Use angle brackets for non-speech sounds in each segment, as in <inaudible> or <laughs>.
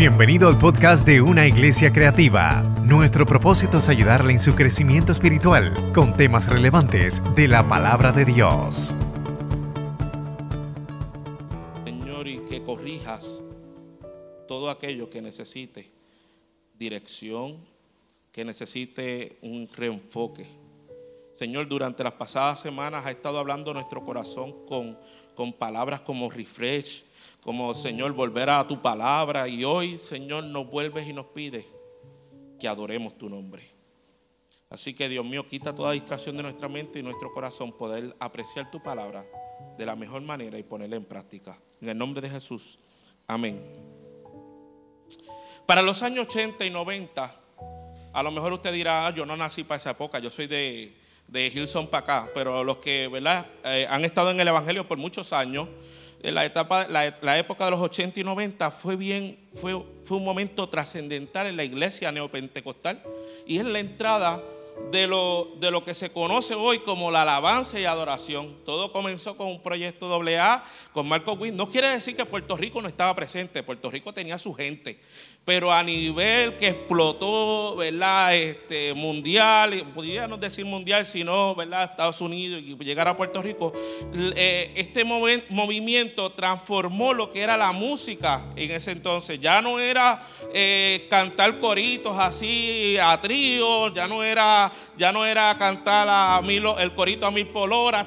Bienvenido al podcast de Una Iglesia Creativa. Nuestro propósito es ayudarle en su crecimiento espiritual con temas relevantes de la palabra de Dios. Señor, y que corrijas todo aquello que necesite dirección, que necesite un reenfoque. Señor, durante las pasadas semanas ha estado hablando nuestro corazón con, con palabras como refresh, como Señor, volver a tu palabra. Y hoy, Señor, nos vuelves y nos pides que adoremos tu nombre. Así que, Dios mío, quita toda distracción de nuestra mente y nuestro corazón, poder apreciar tu palabra de la mejor manera y ponerla en práctica. En el nombre de Jesús. Amén. Para los años 80 y 90, a lo mejor usted dirá, ah, yo no nací para esa época, yo soy de, de Hilson para acá, pero los que ¿verdad? Eh, han estado en el Evangelio por muchos años, la, etapa, la, época de los 80 y 90 fue bien, fue un momento trascendental en la iglesia neopentecostal y es la entrada de lo, de lo que se conoce hoy como la alabanza y adoración. Todo comenzó con un proyecto AA con Marco Witt. No quiere decir que Puerto Rico no estaba presente, Puerto Rico tenía su gente, pero a nivel que explotó, ¿verdad? Este, mundial, podríamos decir mundial, sino, ¿verdad? Estados Unidos y llegar a Puerto Rico, eh, este movimiento transformó lo que era la música en ese entonces. Ya no era eh, cantar coritos así a trío, ya no era, ya no era cantar a mil, el corito a mil por hora,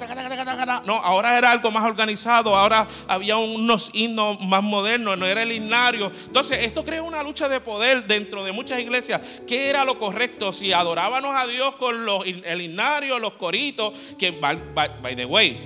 no, ahora era algo más organizado, ahora había unos himnos más modernos, no era el himnario. Entonces, esto crea una lucha de poder dentro de muchas iglesias. ¿Qué era lo correcto? Si adorábamos a Dios con los, el himnario, los coritos, que by, the way,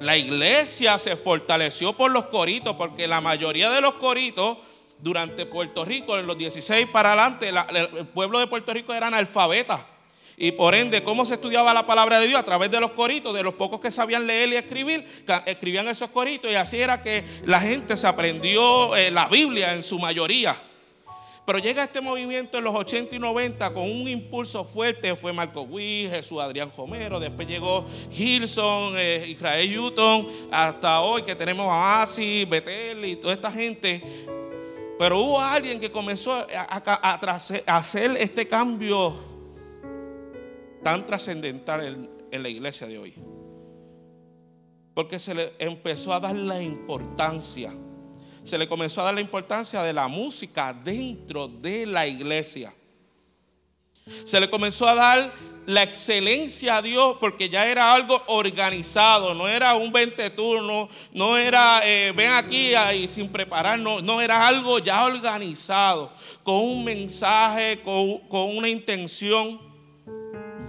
la iglesia se fortaleció por los coritos, porque la mayoría de los coritos durante Puerto Rico, en los 16 para adelante, el pueblo de Puerto Rico era analfabetas. Y por ende, ¿cómo se estudiaba la palabra de Dios? A través de los coritos, de los pocos que sabían leer y escribir, escribían esos coritos y así era que la gente se aprendió eh, la Biblia en su mayoría. Pero llega este movimiento en los 80 y 90 con un impulso fuerte. Fue Marco Witt, Jesús Adrián Romero, después llegó Gilson, eh, Israel Newton, hasta hoy que tenemos a Asi, Betel y toda esta gente. Pero hubo alguien que comenzó a, hacer este cambio tan trascendental en la iglesia de hoy. Porque se le empezó a dar la importancia se le comenzó a dar la importancia de la música dentro de la iglesia. Se le comenzó a dar la excelencia a Dios porque ya era algo organizado, no era un 20 turno, no era eh, ven aquí ahí sin preparar, no, era algo ya organizado, con un mensaje, con, con una intención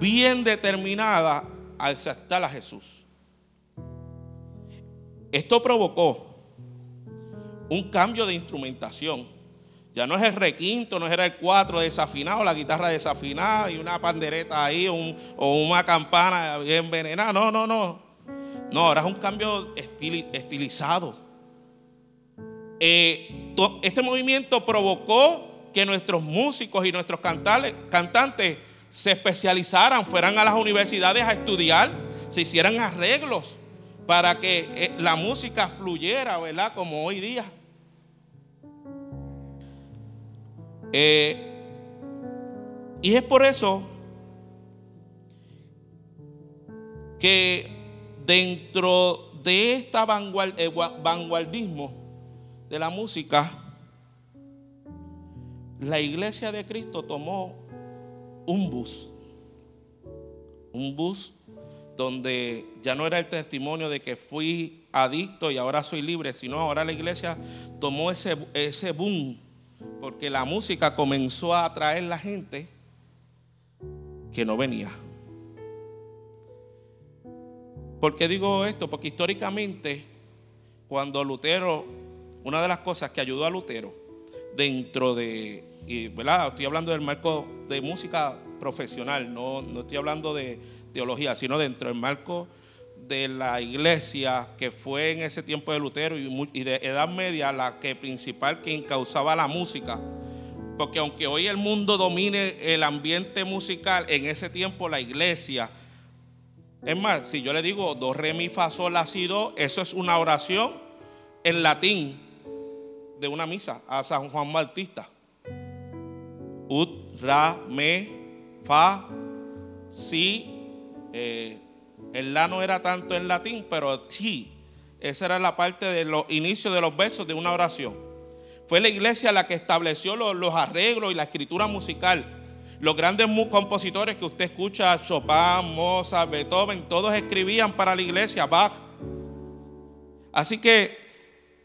bien determinada a exaltar a Jesús. Esto provocó un cambio de instrumentación. Ya no es el requinto, no era el cuatro desafinado, la guitarra desafinada y una pandereta ahí o una campana bien envenenada. No, no, no. No, ahora es un cambio estilizado. Eh, este movimiento provocó que nuestros músicos y nuestros cantantes se especializaran, fueran a las universidades a estudiar, se hicieran arreglos para que eh, la música fluyera, ¿verdad? Como hoy día. Eh, y es por eso que dentro de este vanguardismo de la música, la iglesia de Cristo tomó un bus, un bus donde ya no era el testimonio de que fui adicto y ahora soy libre, sino ahora la iglesia tomó ese, ese boom, porque la música comenzó a atraer la gente que no venía. ¿Por qué digo esto? Porque históricamente, cuando Lutero, una de las cosas que ayudó a Lutero dentro de, ¿verdad? Estoy hablando del marco de música profesional, no, no estoy hablando de, teología, sino dentro del marco de la iglesia que fue en ese tiempo de Lutero y de Edad Media la que principal que encauzaba la música. Porque aunque hoy el mundo domine el ambiente musical, en ese tiempo la iglesia, es más, si yo le digo do, re, mi, fa, sol, la, si, do, eso es una oración en latín de una misa a San Juan Bautista. Ut, ra, me, fa, si. Eh, el la no era tanto en latín, pero sí. Esa era la parte de los inicios de los versos de una oración. Fue la iglesia la que estableció los, arreglos y la escritura musical. Los grandes compositores que usted escucha, Chopin, Mozart, Beethoven, todos escribían para la iglesia, Bach. Así que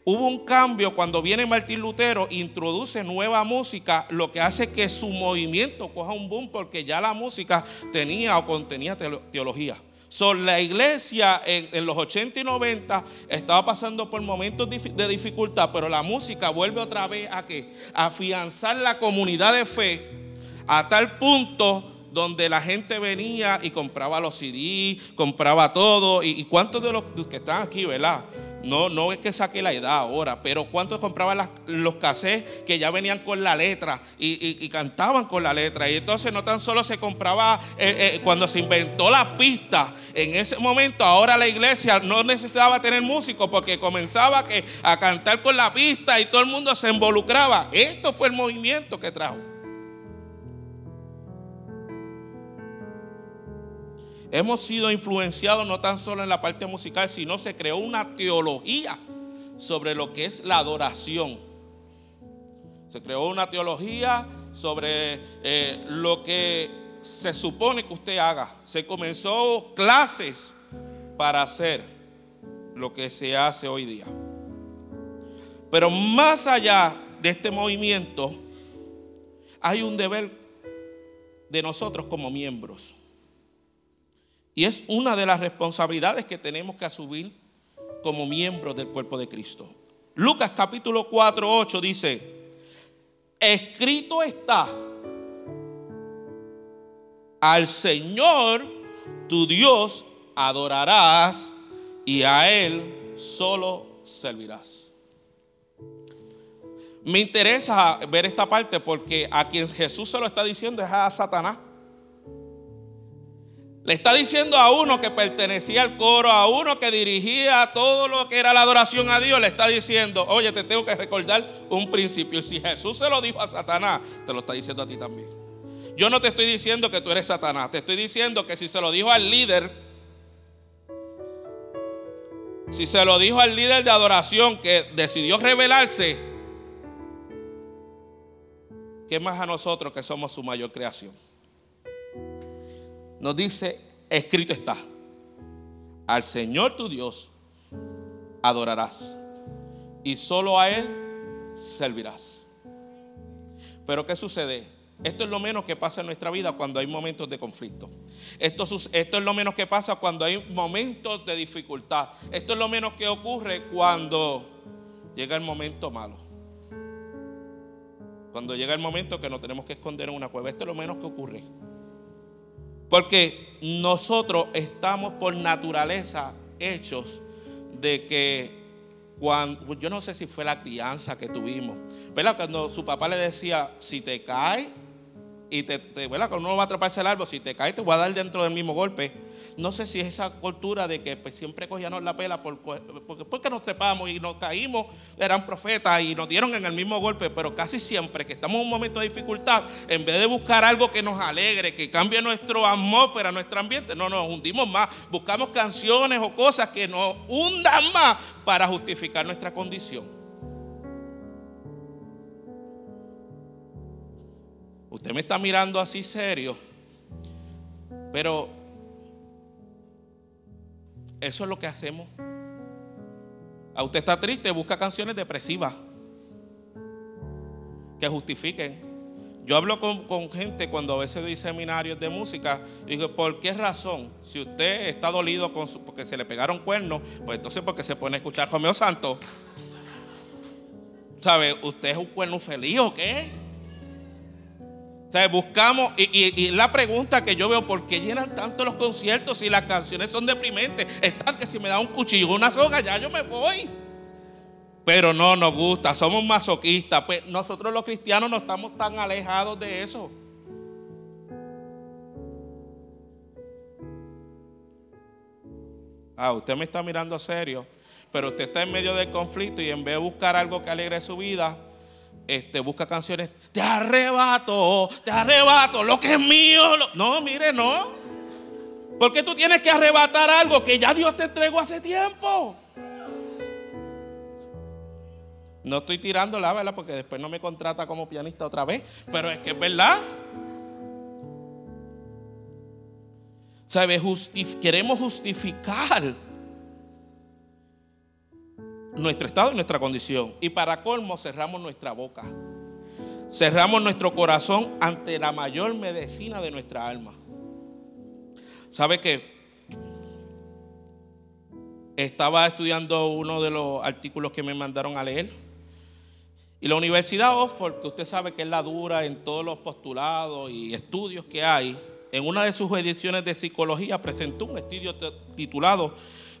hubo un cambio cuando viene Martín Lutero, introduce nueva música, lo que hace que su movimiento coja un boom porque ya la música tenía o contenía teología. So, la iglesia en, los 80 y 90 estaba pasando por momentos de dificultad, pero la música vuelve otra vez a que afianzar la comunidad de fe a tal punto donde la gente venía y compraba los CD, compraba todo. ¿Y, y cuántos de los que están aquí, verdad? No, no es que saque la edad ahora, pero ¿cuántos compraban los cassettes que ya venían con la letra y, cantaban con la letra? Y entonces no tan solo se compraba eh, eh, cuando se inventó la pista, en ese momento ahora la iglesia no necesitaba tener músicos porque comenzaba a cantar con la pista y todo el mundo se involucraba. Esto fue el movimiento que trajo. Hemos sido influenciados no tan solo en la parte musical, sino se creó una teología sobre lo que es la adoración. Se creó una teología sobre eh, lo que se supone que usted haga. Se comenzó clases para hacer lo que se hace hoy día. Pero más allá de este movimiento, hay un deber de nosotros como miembros. Y es una de las responsabilidades que tenemos que asumir como miembros del cuerpo de Cristo. Lucas capítulo 4, 8 dice, escrito está, al Señor tu Dios adorarás y a Él solo servirás. Me interesa ver esta parte porque a quien Jesús se lo está diciendo es a Satanás. Le está diciendo a uno que pertenecía al coro, a uno que dirigía todo lo que era la adoración a Dios, le está diciendo, oye, te tengo que recordar un principio. Y si Jesús se lo dijo a Satanás, te lo está diciendo a ti también. Yo no te estoy diciendo que tú eres Satanás, te estoy diciendo que si se lo dijo al líder, si se lo dijo al líder de adoración que decidió rebelarse, ¿qué más a nosotros que somos su mayor creación? Nos dice, escrito está, al Señor tu Dios adorarás y solo a Él servirás. Pero ¿qué sucede? Esto es lo menos que pasa en nuestra vida cuando hay momentos de conflicto. Esto, esto, es lo menos que pasa cuando hay momentos de dificultad. Esto es lo menos que ocurre cuando llega el momento malo. Cuando llega el momento que nos tenemos que esconder en una cueva. Esto es lo menos que ocurre. Porque nosotros estamos por naturaleza hechos de que cuando, yo no sé si fue la crianza que tuvimos, ¿verdad? Cuando su papá le decía, si te cae y te, ¿verdad? Cuando uno va a atraparse el árbol, si te cae te voy a dar dentro del mismo golpe. No sé si es esa cultura de que pues, siempre cogíamos la pela por, porque, porque nos trepamos y nos caímos, eran profetas y nos dieron en el mismo golpe, pero casi siempre que estamos en un momento de dificultad, en vez de buscar algo que nos alegre, que cambie nuestra atmósfera, nuestro ambiente, no, nos hundimos más, buscamos canciones o cosas que nos hundan más para justificar nuestra condición. Usted me está mirando así serio, pero eso es lo que hacemos. A usted está triste, busca canciones depresivas que justifiquen. Yo hablo con, gente cuando a veces doy seminarios de música y digo, ¿por qué razón? Si usted está dolido con porque se le pegaron cuernos, pues entonces porque se pone a escuchar Romeo Santo. ¿Sabe? ¿Usted es un cuerno feliz o qué? O sea, buscamos, y, la pregunta que yo veo, ¿por qué llenan tanto los conciertos si las canciones son deprimentes? Están que si me da un cuchillo, una soga, ya yo me voy. Pero no nos gusta, somos masoquistas. Pues nosotros los cristianos no estamos tan alejados de eso. Ah, usted me está mirando serio. pero usted está en medio del conflicto y en vez de buscar algo que alegre su vida, este, busca canciones, te arrebato, te arrebato, lo que es mío. No, mire, no. Porque tú tienes que arrebatar algo que ya Dios te entregó hace tiempo. No estoy tirando la ¿verdad? Porque después no me contrata como pianista otra vez. Pero es que es verdad. ¿Sabe? queremos justificar nuestro estado y nuestra condición. Y para colmo cerramos nuestra boca. Cerramos nuestro corazón ante la mayor medicina de nuestra alma. ¿Sabe qué? Estaba estudiando uno de los artículos que me mandaron a leer. Y la Universidad Oxford, que usted sabe que es la dura en todos los postulados y estudios que hay, en una de sus ediciones de psicología presentó un estudio titulado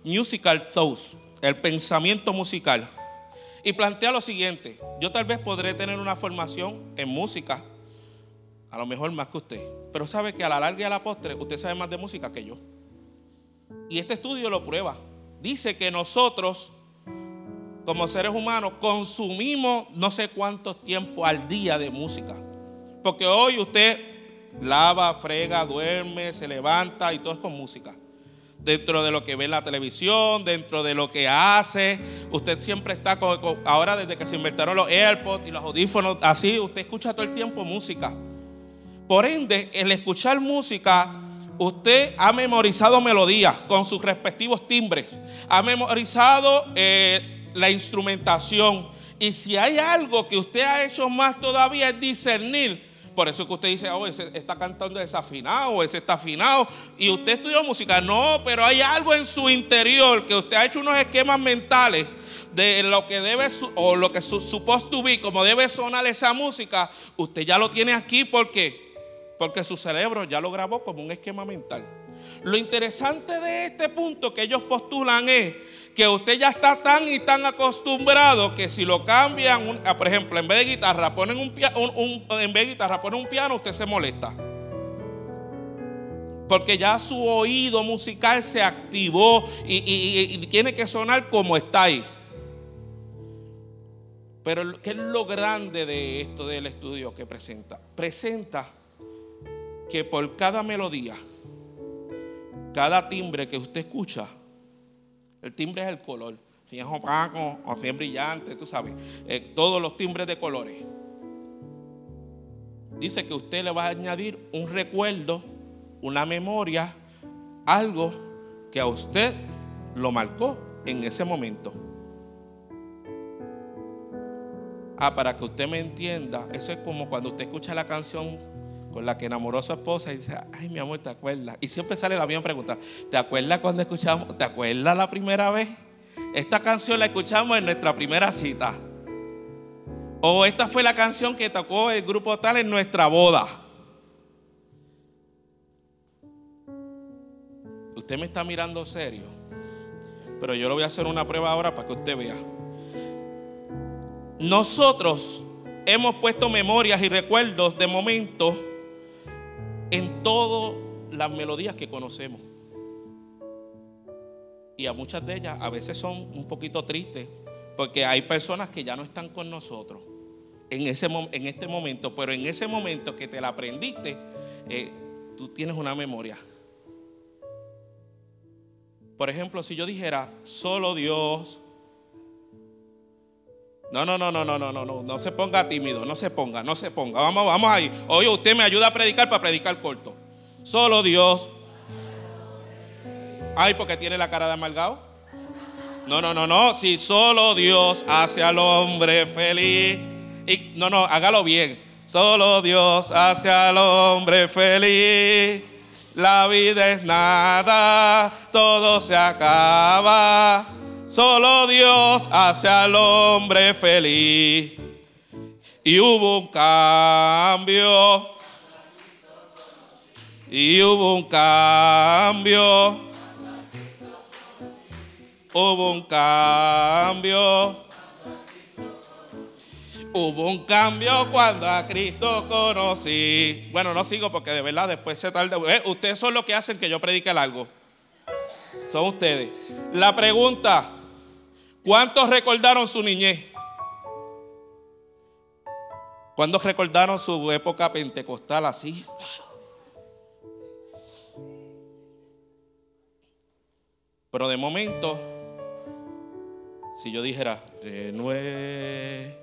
Musical Thoughts el pensamiento musical. Y plantea lo siguiente, yo tal vez podré tener una formación en música, a lo mejor más que usted, pero sabe que a la larga y a la postre usted sabe más de música que yo. Y este estudio lo prueba. Dice que nosotros, como seres humanos, consumimos no sé cuántos tiempo al día de música. Porque hoy usted lava, frega, duerme, se levanta y todo es con música dentro de lo que ve en la televisión, dentro de lo que hace. Usted siempre está con, ahora desde que se inventaron los AirPods y los audífonos, así usted escucha todo el tiempo música. Por ende, el escuchar música, usted ha memorizado melodías con sus respectivos timbres, ha memorizado eh, la instrumentación. Y si hay algo que usted ha hecho más todavía es discernir por eso que usted dice, oh, ese está cantando desafinado, ese está afinado. Y usted estudió música. No, pero hay algo en su interior que usted ha hecho unos esquemas mentales de lo que debe o lo que su, supposed to be, como debe sonar esa música. Usted ya lo tiene aquí porque porque su cerebro ya lo grabó como un esquema mental. Lo interesante de este punto que ellos postulan es que usted ya está tan y tan acostumbrado que si lo cambian, ah, por ejemplo, en vez de guitarra ponen un, en vez de guitarra ponen un piano, usted se molesta. Porque ya su oído musical se activó y, tiene que sonar como está ahí. Pero ¿qué es lo grande de esto del estudio que presenta? Presenta que por cada melodía, cada timbre que usted escucha, el timbre es el color. Si es opaco o si es brillante, tú sabes. Eh, todos los timbres de colores. Dice que usted le va a añadir un recuerdo, una memoria, algo que a usted lo marcó en ese momento. Ah, para que usted me entienda, eso es como cuando usted escucha la canción con la que enamoró a su esposa y dice, ay mi amor, ¿te acuerdas? Y siempre sale la misma pregunta, ¿te acuerdas cuando escuchamos, ¿te acuerdas la primera vez? Esta canción la escuchamos en nuestra primera cita. O esta fue la canción que tocó el grupo tal en nuestra boda. Usted me está mirando serio, pero yo le voy a hacer una prueba ahora para que usted vea. Nosotros hemos puesto memorias y recuerdos de momentos en todas las melodías que conocemos. Y a muchas de ellas a veces son un poquito tristes porque hay personas que ya no están con nosotros en, ese, en este momento, pero en ese momento que te la aprendiste, eh, tú tienes una memoria. Por ejemplo, si yo dijera, solo Dios no, no, no, no, no, no, no, no, no se ponga tímido, no se ponga, no se ponga. Vamos, vamos ahí. Oye, usted me ayuda a predicar para predicar corto. Solo Dios. Ay, porque tiene la cara de amargado. No, no, no, no. Si solo Dios hace al hombre feliz. Y, no, no, hágalo bien. Solo Dios hace al hombre feliz. La vida es nada, todo se acaba. Solo Dios hace al hombre feliz. Y hubo un cambio. Y hubo un cambio. Hubo un cambio. Hubo un cambio cuando a Cristo conocí. Bueno, no sigo porque de verdad después se tarda. Eh, ustedes son los que hacen que yo predique algo. Son ustedes. La pregunta, ¿Cuántos recordaron su niñez? ¿Cuántos recordaron su época pentecostal así? Pero de momento, si yo dijera, renuévame,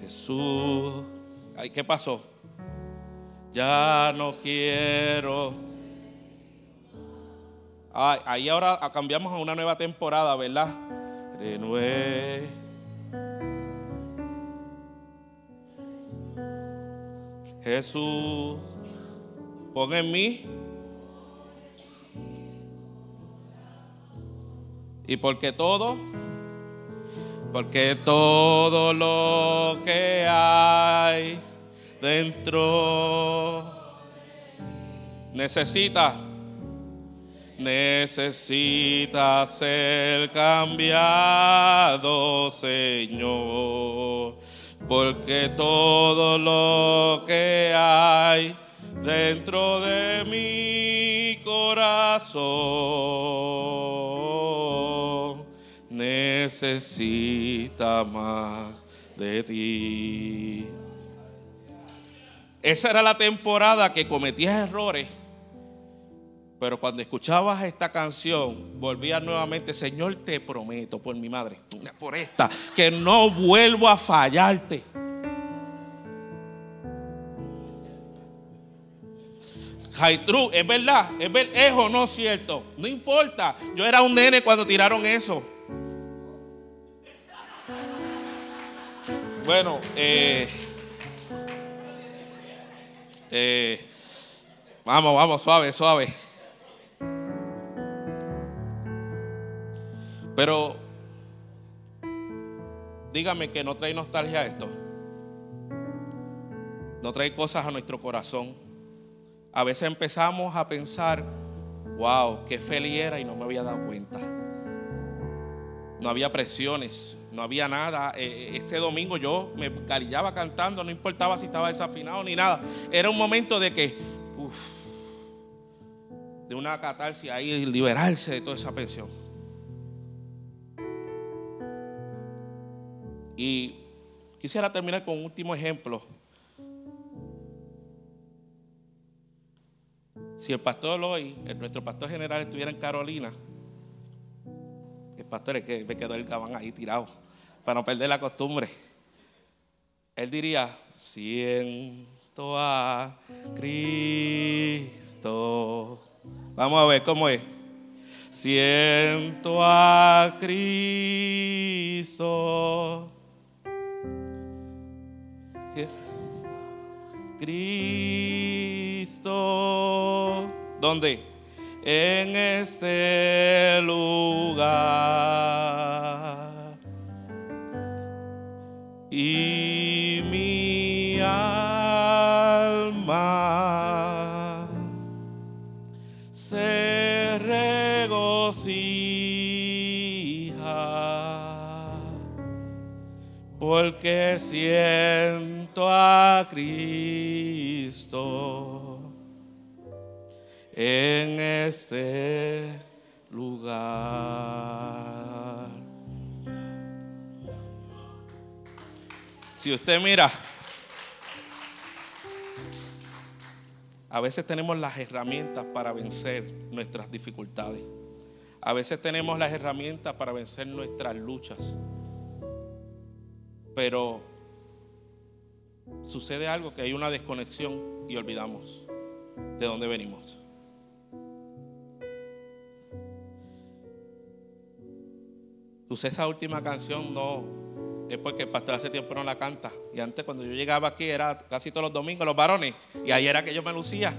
Jesús, ay, ¿qué pasó? Ya no quiero. Ay, ahí ahora cambiamos a una nueva temporada, ¿verdad? Renueve. Jesús Pon en mí. Y porque todo, porque todo lo que hay dentro necesita, necesita ser cambiado, Señor. Porque todo lo que hay dentro de mi corazón necesita más de ti. Esa era la temporada que cometías errores. Pero cuando escuchabas esta canción, volvías nuevamente, Señor, te prometo por mi madre, por esta, que no vuelvo a fallarte. Jaitru, es verdad, es, es o no cierto. No importa. Yo era un nene cuando tiraron eso. Bueno, eh, eh, vamos, vamos, suave, suave. Pero dígame que no trae nostalgia esto. No trae cosas a nuestro corazón a veces empezamos a pensar, wow, qué feliz era y no me había dado cuenta. No había presiones, no había nada. Eh, eh, este domingo yo me carillaba cantando, no importaba si estaba desafinado ni nada. Era un momento de que, de una catarsis ahí, liberarse de toda esa pensión. Y quisiera terminar con un último ejemplo Si el pastor hoy, nuestro pastor general estuviera en Carolina, el pastor es que me quedó el cabán ahí tirado para no perder la costumbre. Él diría, siento a Cristo. Vamos a ver cómo es. Siento a Cristo. Cristo. ¿Dónde? En este lugar. Y mi alma se regocija porque a Cristo en este lugar. Si usted mira, a veces tenemos las herramientas para vencer nuestras dificultades. A veces tenemos las herramientas para vencer nuestras luchas. Pero sucede algo que hay una desconexión y olvidamos de dónde venimos. Usé esa última canción no es porque el pastor hace tiempo no la canta. Y antes cuando yo llegaba aquí era casi todos los domingos los varones. Y ahí era que yo me lucía.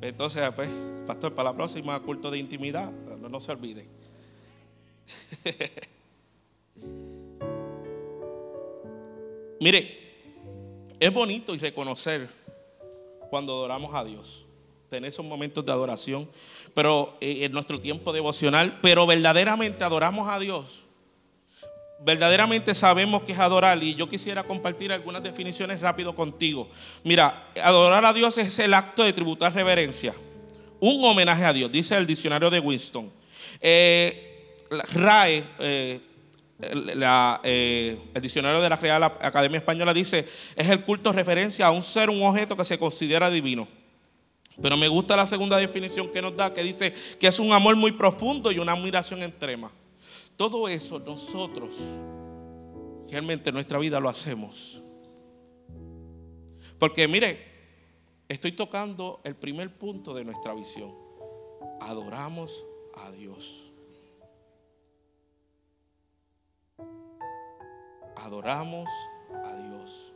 Entonces, pues, pastor, para la próxima culto de intimidad, no, no se olvide. <laughs> Mire, es bonito y reconocer cuando adoramos a Dios, tener esos momentos de adoración, pero eh, en nuestro tiempo devocional, pero verdaderamente adoramos a Dios. Verdaderamente sabemos que es adorar y yo quisiera compartir algunas definiciones rápido contigo. Mira, adorar a Dios es el acto de tributar reverencia, un homenaje a Dios, dice el diccionario de Winston. Eh, RAE, eh, eh, el diccionario de la Real Academia Española dice, es el culto referencia a un ser, un objeto que se considera divino. Pero me gusta la segunda definición que nos da, que dice que es un amor muy profundo y una admiración extrema. Todo eso nosotros, realmente en nuestra vida lo hacemos. Porque mire, estoy tocando el primer punto de nuestra visión. Adoramos a Dios. Adoramos a Dios.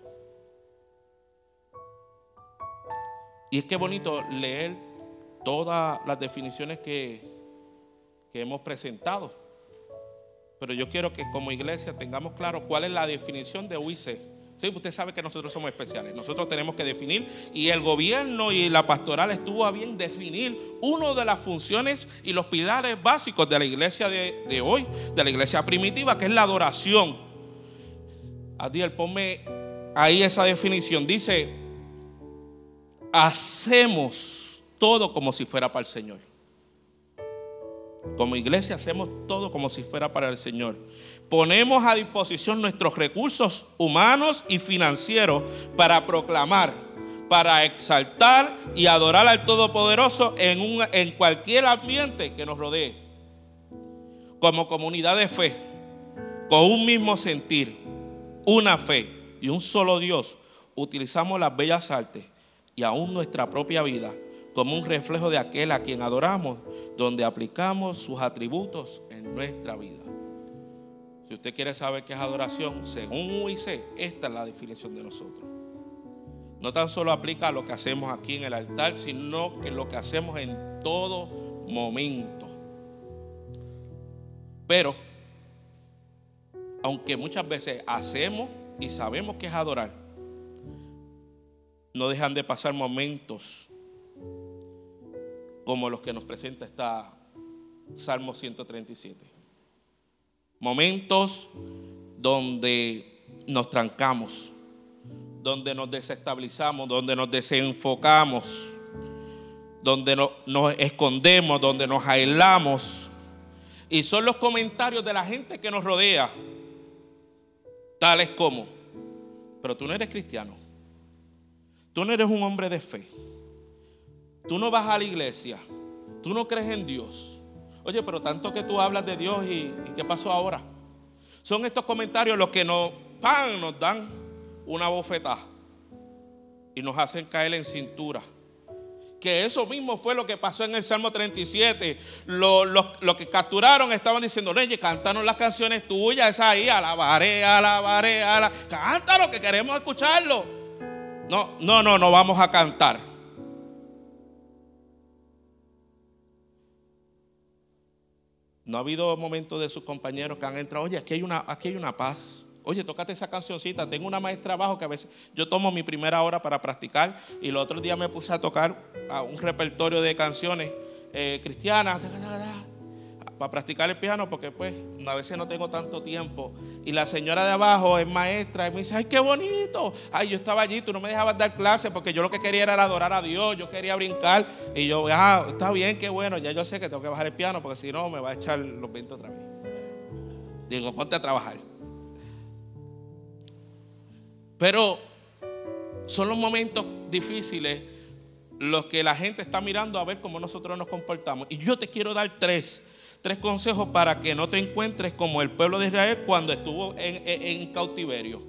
Y es que bonito leer todas las definiciones que, que hemos presentado. Pero yo quiero que como iglesia tengamos claro cuál es la definición de UIC. Sí, usted sabe que nosotros somos especiales. Nosotros tenemos que definir y el gobierno y la pastoral estuvo a bien definir una de las funciones y los pilares básicos de la iglesia de, de hoy, de la iglesia primitiva, que es la adoración. Adiel, ponme ahí esa definición. Dice, hacemos todo como si fuera para el Señor. Como iglesia hacemos todo como si fuera para el Señor. Ponemos a disposición nuestros recursos humanos y financieros para proclamar, para exaltar y adorar al Todopoderoso en, un, en cualquier ambiente que nos rodee. Como comunidad de fe, con un mismo sentir, una fe y un solo Dios, utilizamos las bellas artes y aún nuestra propia vida como un reflejo de aquel a quien adoramos, donde aplicamos sus atributos en nuestra vida. Si usted quiere saber qué es adoración, según UIC, esta es la definición de nosotros. No tan solo aplica a lo que hacemos aquí en el altar, sino que lo que hacemos en todo momento. Pero, aunque muchas veces hacemos y sabemos que es adorar, no dejan de pasar momentos como los que nos presenta esta Salmo 137. Momentos donde nos trancamos, donde nos desestabilizamos, donde nos desenfocamos, donde nos escondemos, donde nos aislamos. Y son los comentarios de la gente que nos rodea, tales como, pero tú no eres cristiano. Tú no eres un hombre de fe. Tú no vas a la iglesia. Tú no crees en Dios. Oye, pero tanto que tú hablas de Dios y, ¿qué pasó ahora? Son estos comentarios los que nos, nos dan una bofetada y nos hacen caer en cintura. Que eso mismo fue lo que pasó en el Salmo 37. Los que capturaron estaban diciendo, Reyes, cántanos las canciones tuyas, esa ahí, alabaré, alabaré, alabaré. Cántalo, que queremos escucharlo. No, no, no, no vamos a cantar. No ha habido momentos de sus compañeros que han entrado, oye, aquí hay una, aquí hay una paz. Oye, tócate esa cancioncita. Tengo una maestra abajo que a veces yo tomo mi primera hora para practicar y el otro día me puse a tocar un repertorio de canciones eh, cristianas para practicar el piano porque pues a veces no tengo tanto tiempo. Y la señora de abajo es maestra y me dice, ay, qué bonito. Ay, yo estaba allí, tú no me dejabas dar clase porque yo lo que quería era adorar a Dios, yo quería brincar. Y yo, ah, está bien, qué bueno, ya yo sé que tengo que bajar el piano porque si no me va a echar los vientos otra vez. Digo, ponte a trabajar. Pero son los momentos difíciles los que la gente está mirando a ver cómo nosotros nos comportamos. Y yo te quiero dar tres tres consejos para que no te encuentres como el pueblo de Israel cuando estuvo en, cautiverio.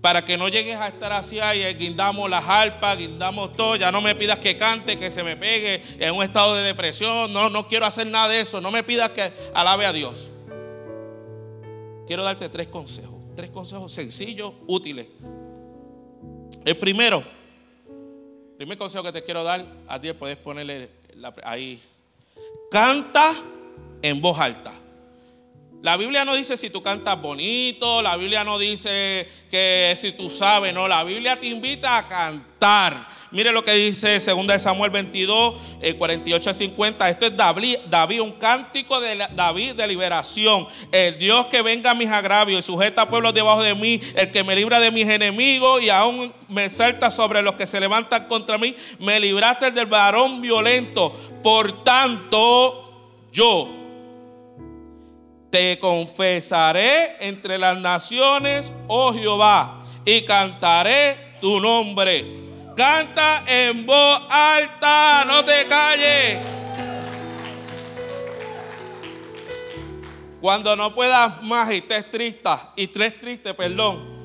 Para que no llegues a estar así, y guindamos las arpas, guindamos todo, ya no me pidas que cante, que se me pegue en un estado de depresión, no, no quiero hacer nada de eso, no me pidas que alabe a Dios. Quiero darte tres consejos, tres consejos sencillos, útiles. El primero, el primer consejo que te quiero dar, a ti puedes ponerle ahí, canta en voz alta. La Biblia no dice si tú cantas bonito, la Biblia no dice que si tú sabes, no, la Biblia te invita a cantar. Mire lo que dice 2 Samuel 22, 48 a 50. Esto es David, David, un cántico de David de liberación. El Dios que venga a mis agravios y sujeta a pueblos debajo de mí, el que me libra de mis enemigos y aún me salta sobre los que se levantan contra mí, me libraste del varón violento. Por tanto, yo te confesaré entre las naciones, oh Jehová, y cantaré tu nombre. Canta en voz alta, no te calles. Cuando no puedas más y estés triste, y estés triste, perdón.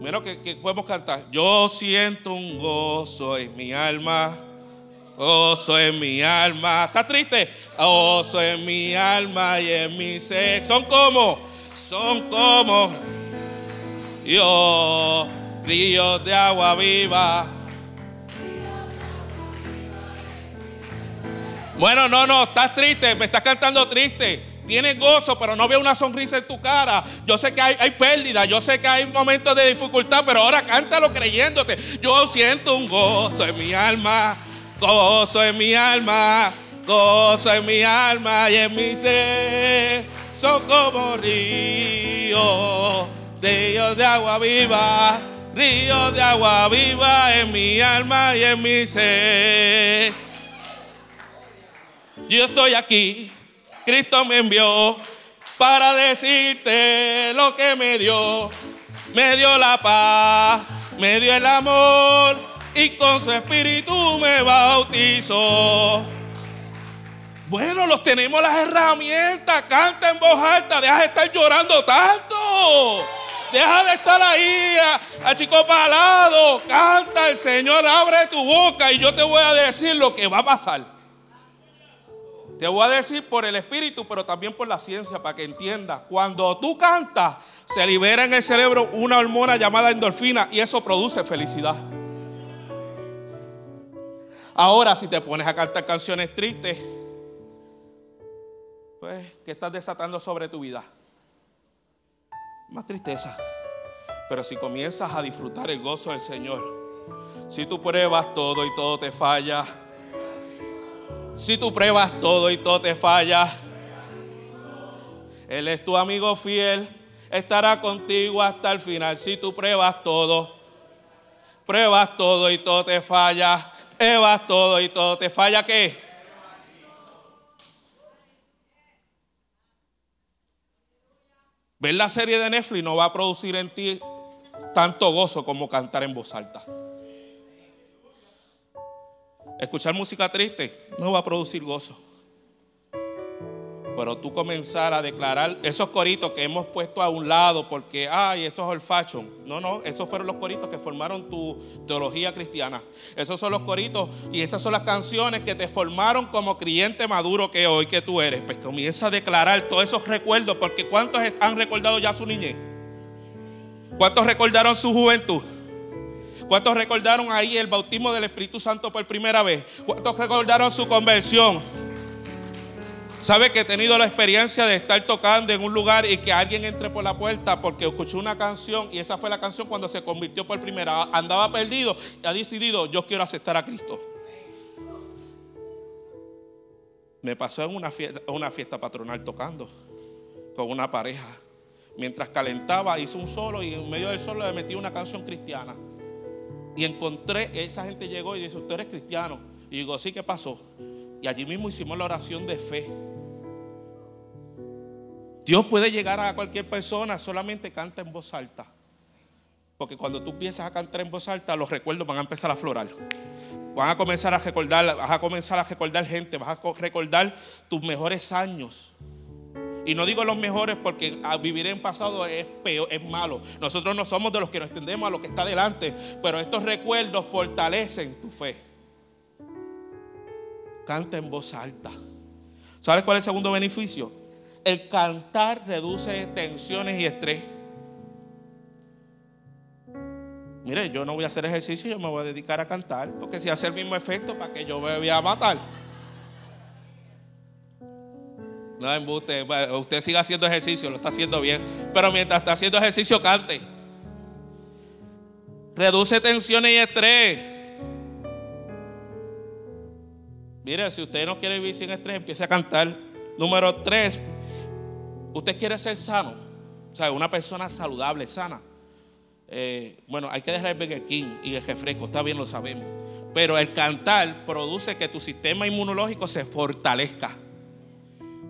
Mira que, que podemos cantar. Yo siento un gozo en mi alma Gozo en mi alma. ¿Está triste? Gozo en mi alma y en mi ser. Son como, son como yo, ríos de agua viva. Bueno, no, no, estás triste, me estás cantando triste. Tienes gozo, pero no veo una sonrisa en tu cara. Yo sé que hay, hay, pérdida, yo sé que hay momentos de dificultad, pero ahora cántalo creyéndote. Yo siento un gozo en mi alma Gozo en mi alma, gozo en mi alma y en mi ser. Son como ríos, ríos de agua viva, ríos de agua viva en mi alma y en mi ser. Yo estoy aquí, Cristo me envió para decirte lo que me dio. Me dio la paz, me dio el amor y con su espíritu me bautizó. Bueno, los tenemos las herramientas. Canta en voz alta. Deja de estar llorando tanto. Deja de estar ahí a, chico palado. Canta el Señor, abre tu boca y yo te voy a decir lo que va a pasar. Te voy a decir por el espíritu, pero también por la ciencia, para que entiendas. Cuando tú cantas, se libera en el cerebro una hormona llamada endorfina y eso produce felicidad. Ahora, si te pones a cantar canciones tristes, pues, ¿qué estás desatando sobre tu vida? Más tristeza. Pero si comienzas a disfrutar el gozo del Señor, si tú pruebas todo y todo te falla, si tú pruebas todo y todo te falla, Él es tu amigo fiel, estará contigo hasta el final. Si tú pruebas todo, pruebas todo y todo te falla, Evas todo y todo. ¿Te falla qué? Ver la serie de Netflix no va a producir en ti tanto gozo como cantar en voz alta. Escuchar música triste no va a producir gozo. Pero tú comenzar a declarar esos coritos que hemos puesto a un lado porque, ay, esos olfachos. No, no, esos fueron los coritos que formaron tu teología cristiana. Esos son los coritos y esas son las canciones que te formaron como creyente maduro que hoy que tú eres. Pues comienza a declarar todos esos recuerdos porque ¿cuántos han recordado ya su niñez? ¿Cuántos recordaron su juventud? ¿Cuántos recordaron ahí el bautismo del Espíritu Santo por primera vez? ¿Cuántos recordaron su conversión? ¿Sabe que he tenido la experiencia de estar tocando en un lugar y que alguien entre por la puerta porque escuchó una canción y esa fue la canción cuando se convirtió por primera? Andaba perdido y ha decidido, yo quiero aceptar a Cristo. Me pasó en una fiesta, patronal tocando con una pareja. Mientras calentaba, hizo un solo y en medio del solo le metí una canción cristiana. Y encontré, esa gente llegó y dice, usted es cristiano. Y digo, sí, ¿qué pasó? Y allí mismo hicimos la oración de fe. Dios puede llegar a cualquier persona, solamente canta en voz alta. Porque cuando tú empiezas a cantar en voz alta, los recuerdos van a empezar a florar. Van a comenzar a recordar, vas a comenzar a recordar gente, vas a recordar tus mejores años. Y no digo los mejores porque vivir en pasado es peor, es malo. Nosotros no somos de los que nos extendemos a lo que está delante, pero estos recuerdos fortalecen tu fe. Canta en voz alta. ¿Sabes cuál es el segundo beneficio? El cantar reduce tensiones y estrés. Mire, yo no voy a hacer ejercicio, yo me voy a dedicar a cantar, porque si hace el mismo efecto, ¿para que yo me voy a matar? No embuste. Usted siga haciendo ejercicio, lo está haciendo bien. Pero mientras está haciendo ejercicio, cante. Reduce tensiones y estrés. Mire, si usted no quiere vivir sin estrés, empiece a cantar. Número tres, usted quiere ser sano. O sea, una persona saludable, sana. Eh, bueno, hay que dejar el Burger y el refresco, está bien, lo sabemos. Pero el cantar produce que tu sistema inmunológico se fortalezca.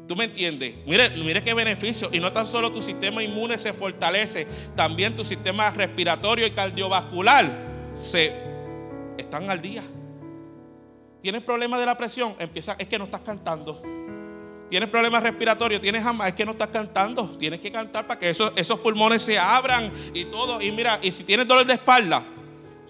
¿Tú me entiendes? Mire, mire qué beneficio. Y no tan solo tu sistema inmune se fortalece, también tu sistema respiratorio y cardiovascular se están al día. ¿Tienes problemas de la presión? Empieza, es que no estás cantando. ¿Tienes problemas respiratorios? ¿Tienes jamás? Es que no estás cantando. Tienes que cantar para que esos, pulmones se abran y todo. Y mira, y si tienes dolor de espalda,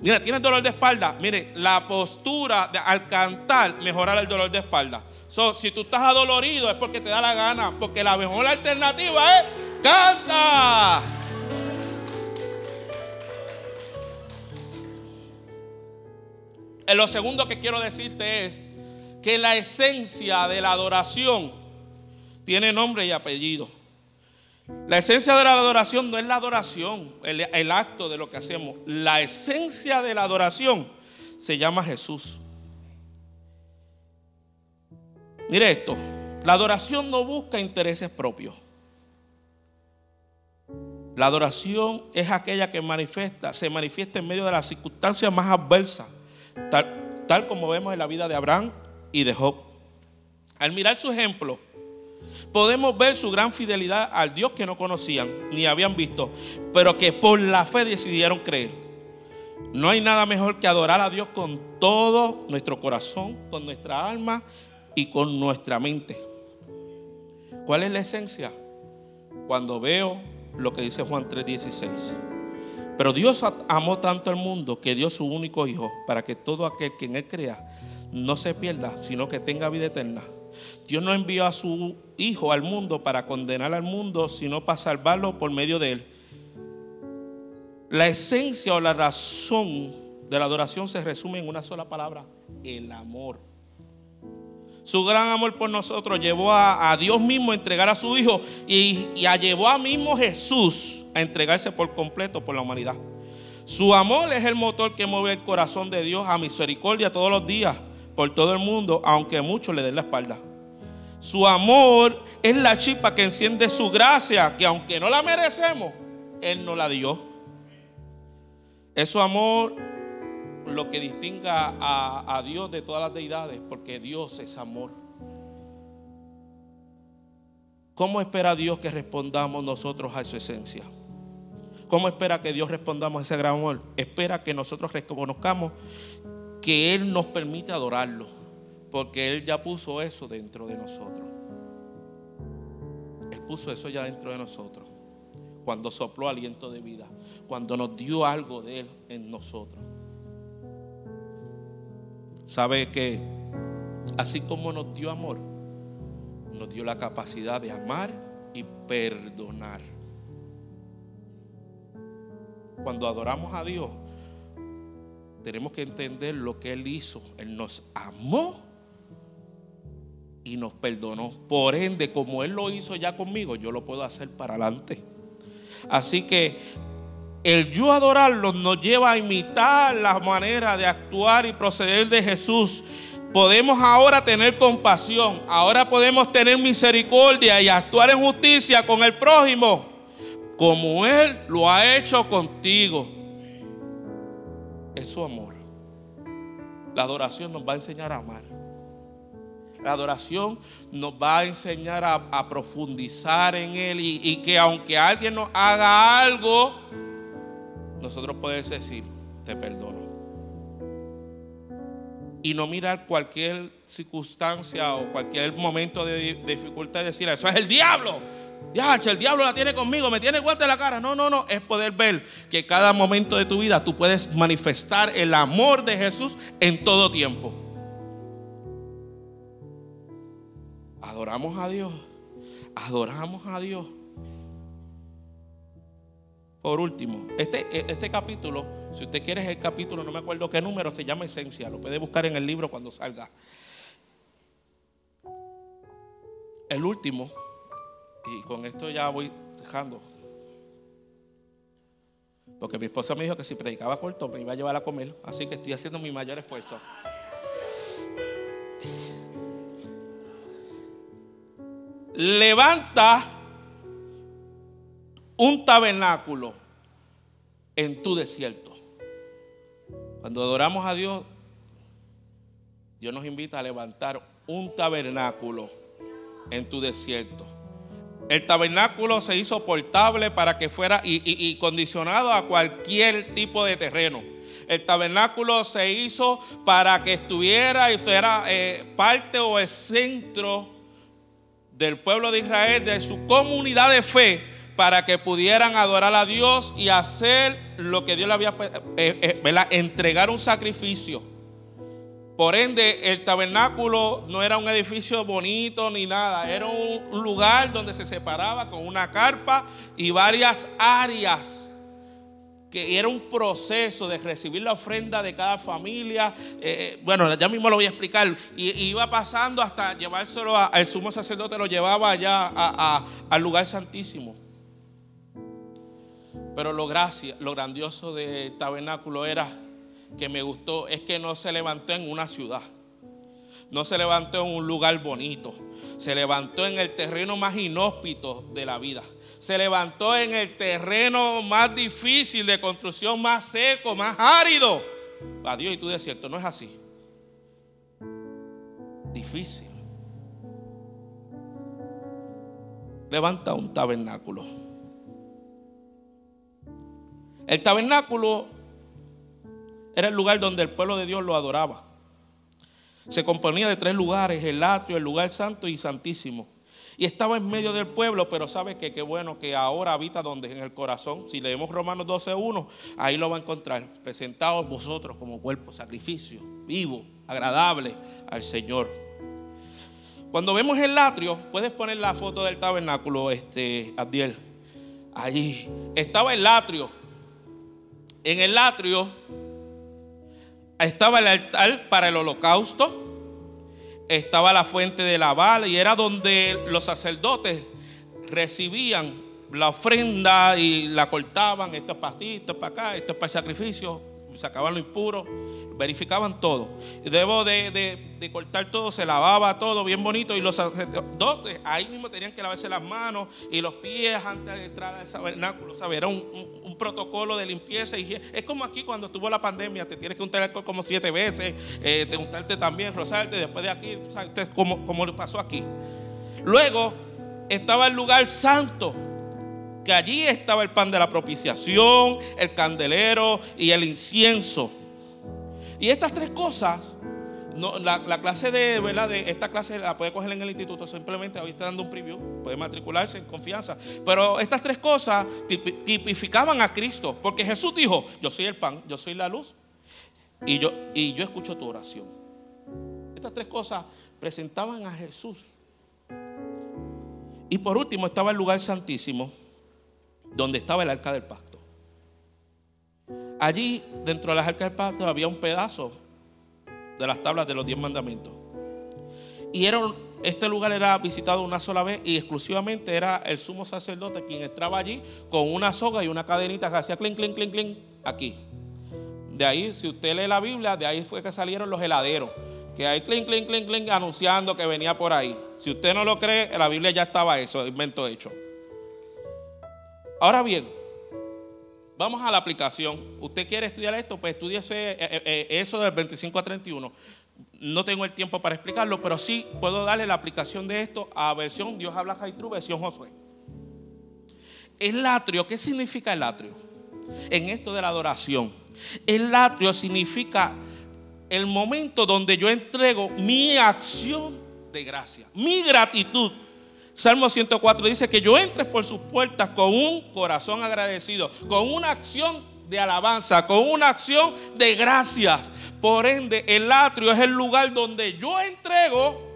mira, tienes dolor de espalda, mire, la postura al cantar mejorará el dolor de espalda. So, si tú estás adolorido es porque te da la gana, porque la mejor alternativa es canta. Lo segundo que quiero decirte es que la esencia de la adoración tiene nombre y apellido. La esencia de la adoración no es la adoración, el, el, acto de lo que hacemos. La esencia de la adoración se llama Jesús. Mire esto, la adoración no busca intereses propios. La adoración es aquella que manifiesta, se manifiesta en medio de las circunstancias más adversas, tal, como vemos en la vida de Abraham y de Job. Al mirar su ejemplo, podemos ver su gran fidelidad al Dios que no conocían ni habían visto, pero que por la fe decidieron creer. No hay nada mejor que adorar a Dios con todo nuestro corazón, con nuestra alma y con nuestra mente. ¿Cuál es la esencia? Cuando veo lo que dice Juan 3:16. Pero Dios amó tanto al mundo que dio su único Hijo para que todo aquel que en Él crea no se pierda, sino que tenga vida eterna. Dios no envió a su Hijo al mundo para condenar al mundo, sino para salvarlo por medio de Él. La esencia o la razón de la adoración se resume en una sola palabra, el amor. Su gran amor por nosotros llevó a, Dios mismo a entregar a su Hijo y, a llevó a mismo Jesús a entregarse por completo por la humanidad. Su amor es el motor que mueve el corazón de Dios a misericordia todos los días por todo el mundo, aunque muchos le den la espalda. Su amor es la chispa que enciende su gracia, que aunque no la merecemos, Él nos la dio. Es su amor lo que distinga a, Dios de todas las deidades, porque Dios es amor. ¿Cómo espera Dios que respondamos nosotros a su esencia? ¿Cómo espera que Dios respondamos a ese gran amor? Espera que nosotros reconozcamos que Él nos permite adorarlo, porque Él ya puso eso dentro de nosotros. Él puso eso ya dentro de nosotros, cuando sopló aliento de vida, cuando nos dio algo de Él en nosotros sabe que así como nos dio amor, nos dio la capacidad de amar y perdonar. Cuando adoramos a Dios, tenemos que entender lo que Él hizo. Él nos amó y nos perdonó. Por ende, como Él lo hizo ya conmigo, yo lo puedo hacer para adelante. Así que el yo adorarlo nos lleva a imitar la manera de actuar y proceder de Jesús. Podemos ahora tener compasión, ahora podemos tener misericordia y actuar en justicia con el prójimo, como Él lo ha hecho contigo. Es su amor. La adoración nos va a enseñar a amar. La adoración nos va a enseñar a, profundizar en Él y, y que aunque alguien nos haga algo, nosotros podemos decir, te perdono. Y no mirar cualquier circunstancia o cualquier momento de dificultad y decir, eso es el diablo. Ya, el diablo la tiene conmigo, me tiene guante la cara. No, no, no. Es poder ver que cada momento de tu vida tú puedes manifestar el amor de Jesús en todo tiempo. Adoramos a Dios. Adoramos a Dios. Por último, este, este capítulo, si usted quiere es el capítulo, no me acuerdo qué número, se llama Esencia, lo puede buscar en el libro cuando salga. el último, y con esto ya voy dejando. Porque mi esposa me dijo que si predicaba corto me iba a llevar a comer. Así que estoy haciendo mi mayor esfuerzo. Levanta un tabernáculo en tu desierto. Cuando adoramos a Dios, Dios nos invita a levantar un tabernáculo en tu desierto. El tabernáculo se hizo portable para que fuera y, condicionado a cualquier tipo de terreno. El tabernáculo se hizo para que estuviera y fuera eh, parte o el centro del pueblo de Israel, de su comunidad de fe, para que pudieran adorar a Dios y hacer lo que Dios le había, eh, eh, entregar un sacrificio. Por ende, el tabernáculo no era un edificio bonito ni nada, era un lugar donde se separaba con una carpa y varias áreas que era un proceso de recibir la ofrenda de cada familia. Eh, eh, bueno, ya mismo lo voy a explicar. Y, iba pasando hasta llevárselo al sumo sacerdote, lo llevaba allá al lugar santísimo. Pero lo, gracia, lo grandioso del tabernáculo era que me gustó es que no se levantó en una ciudad. No se levantó en un lugar bonito. Se levantó en el terreno más inhóspito de la vida. Se levantó en el terreno más difícil de construcción, más seco, más árido. Adiós y tú desierto. No es así. Difícil. Levanta un tabernáculo. El tabernáculo era el lugar donde el pueblo de Dios lo adoraba. Se componía de tres lugares, el atrio, el lugar santo y santísimo. Y estaba en medio del pueblo, pero sabe que qué bueno que ahora habita donde en el corazón. Si leemos Romanos 12.1, ahí lo va a encontrar. Presentados vosotros como cuerpo, sacrificio, vivo, agradable al Señor. Cuando vemos el atrio, puedes poner la foto del tabernáculo, este, Abdiel. Allí estaba el atrio. En el atrio estaba el altar para el holocausto, estaba la fuente de la bala y era donde los sacerdotes recibían la ofrenda y la cortaban, esto es para ti, esto es para acá, esto es para el sacrificio, sacaban lo impuro, verificaban todo. Debo de, cortar todo, se lavaba todo bien bonito y los sacerdotes ahí mismo tenían que lavarse las manos y los pies antes de entrar al tabernáculo. Era un, protocolo de limpieza y Es como aquí cuando tuvo la pandemia, te tienes que untar alcohol como siete veces, eh, te untarte también, rosarte, después de aquí, como, como le pasó aquí. Luego estaba el lugar santo allí estaba el pan de la propiciación, el candelero y el incienso. Y estas tres cosas, la, clase de, ¿verdad? de esta clase la puede coger en el instituto, simplemente hoy está dando un preview, puede matricularse en confianza. Pero estas tres cosas tipificaban a Cristo, porque Jesús dijo, yo soy el pan, yo soy la luz, y yo, y yo escucho tu oración. Estas tres cosas presentaban a Jesús. Y por último estaba el lugar santísimo, donde estaba el arca del pacto. Allí, dentro de las arcas del pacto, había un pedazo de las tablas de los diez mandamientos. Y era, este lugar era visitado una sola vez y exclusivamente era el sumo sacerdote quien entraba allí con una soga y una cadenita que hacía clink, clink, clink, clink, aquí. De ahí, si usted lee la Biblia, de ahí fue que salieron los heladeros. Que hay clink, clink, clink, clink, anunciando que venía por ahí. Si usted no lo cree, la Biblia ya estaba eso, invento hecho. Ahora bien, vamos a la aplicación. ¿Usted quiere estudiar esto? Pues estudie eh, eh, eh, eso del 25 a 31. No tengo el tiempo para explicarlo, pero sí puedo darle la aplicación de esto a versión Dios habla Jaitru, versión Josué. El atrio, ¿qué significa el atrio? En esto de la adoración. El atrio significa el momento donde yo entrego mi acción de gracia, mi gratitud Salmo 104 dice que yo entre por sus puertas con un corazón agradecido, con una acción de alabanza, con una acción de gracias. Por ende, el atrio es el lugar donde yo entrego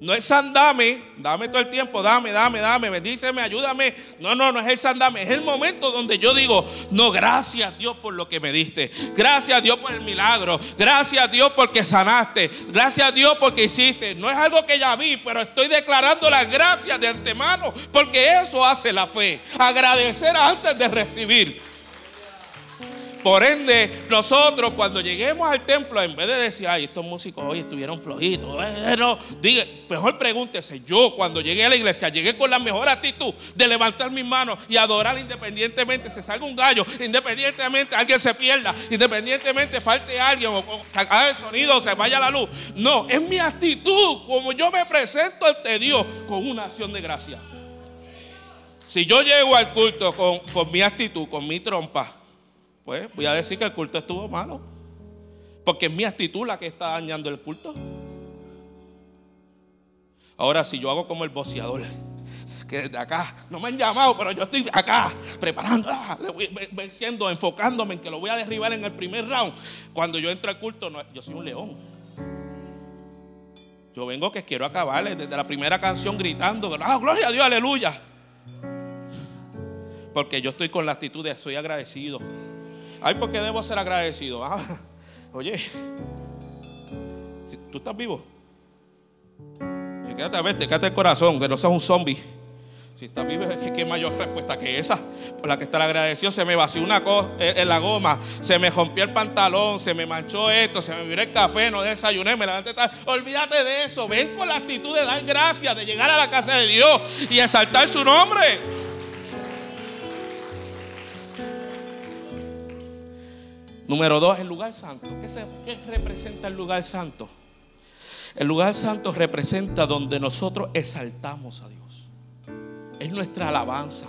No es sandame, dame todo el tiempo, dame, dame, dame, bendíceme, ayúdame. No, no, no es el sandame, es el momento donde yo digo, no, gracias Dios por lo que me diste. Gracias Dios por el milagro. Gracias Dios porque sanaste. Gracias Dios porque hiciste. No es algo que ya vi, pero estoy declarando las gracias de antemano, porque eso hace la fe. Agradecer antes de recibir. Por ende, nosotros cuando lleguemos al templo, en vez de decir, ay, estos músicos hoy estuvieron flojitos, eh, no, diga, mejor pregúntese, yo cuando llegué a la iglesia, llegué con la mejor actitud de levantar mis manos y adorar independientemente, se salga un gallo, independientemente alguien se pierda, independientemente falte alguien o, o el sonido se vaya la luz. No, es mi actitud, como yo me presento ante Dios con una acción de gracia. Si yo llego al culto con, con mi actitud, con mi trompa, pues voy a decir que el culto estuvo malo. Porque es mi actitud la que está dañando el culto. Ahora, si yo hago como el boceador, que desde acá, no me han llamado, pero yo estoy acá, preparando, ah, venciendo, enfocándome en que lo voy a derribar en el primer round. Cuando yo entro al culto, yo soy un león. Yo vengo que quiero acabarle desde la primera canción gritando, ah, gloria a Dios, aleluya. Porque yo estoy con la actitud de soy agradecido. Ay, ¿por qué debo ser agradecido? Ah, <laughs> oye, ¿tú estás vivo? Quédate a verte, quédate el corazón, que no seas un zombie. Si estás vivo, que mayor respuesta que esa. Por la que estar agradecido, se me vació una cosa en la goma, se me rompió el pantalón, se me manchó esto, se me miró el café, no desayuné, me levanté tal. Olvídate de eso. Ven con la actitud de dar gracias, de llegar a la casa de Dios y exaltar su nombre. Número dos, el lugar santo. ¿Qué, representa el lugar santo? El lugar santo representa donde nosotros exaltamos a Dios. Es nuestra alabanza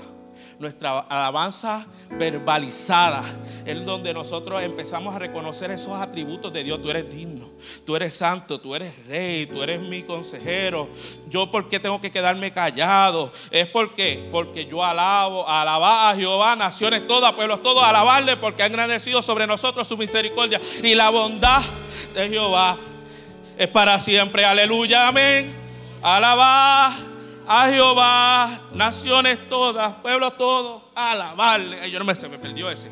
nuestra alabanza verbalizada, es donde nosotros empezamos a reconocer esos atributos de Dios. Tú eres digno, tú eres santo, tú eres rey, tú eres mi consejero. Yo, ¿por qué tengo que quedarme callado? Es porque, porque yo alabo, alaba a Jehová, naciones todas, pueblos todos, alabarle porque ha engrandecido sobre nosotros su misericordia y la bondad de Jehová es para siempre. Aleluya, amén. Alaba a Jehová, naciones todas, pueblos todos, alabarle. Yo no me sé, me perdió ese.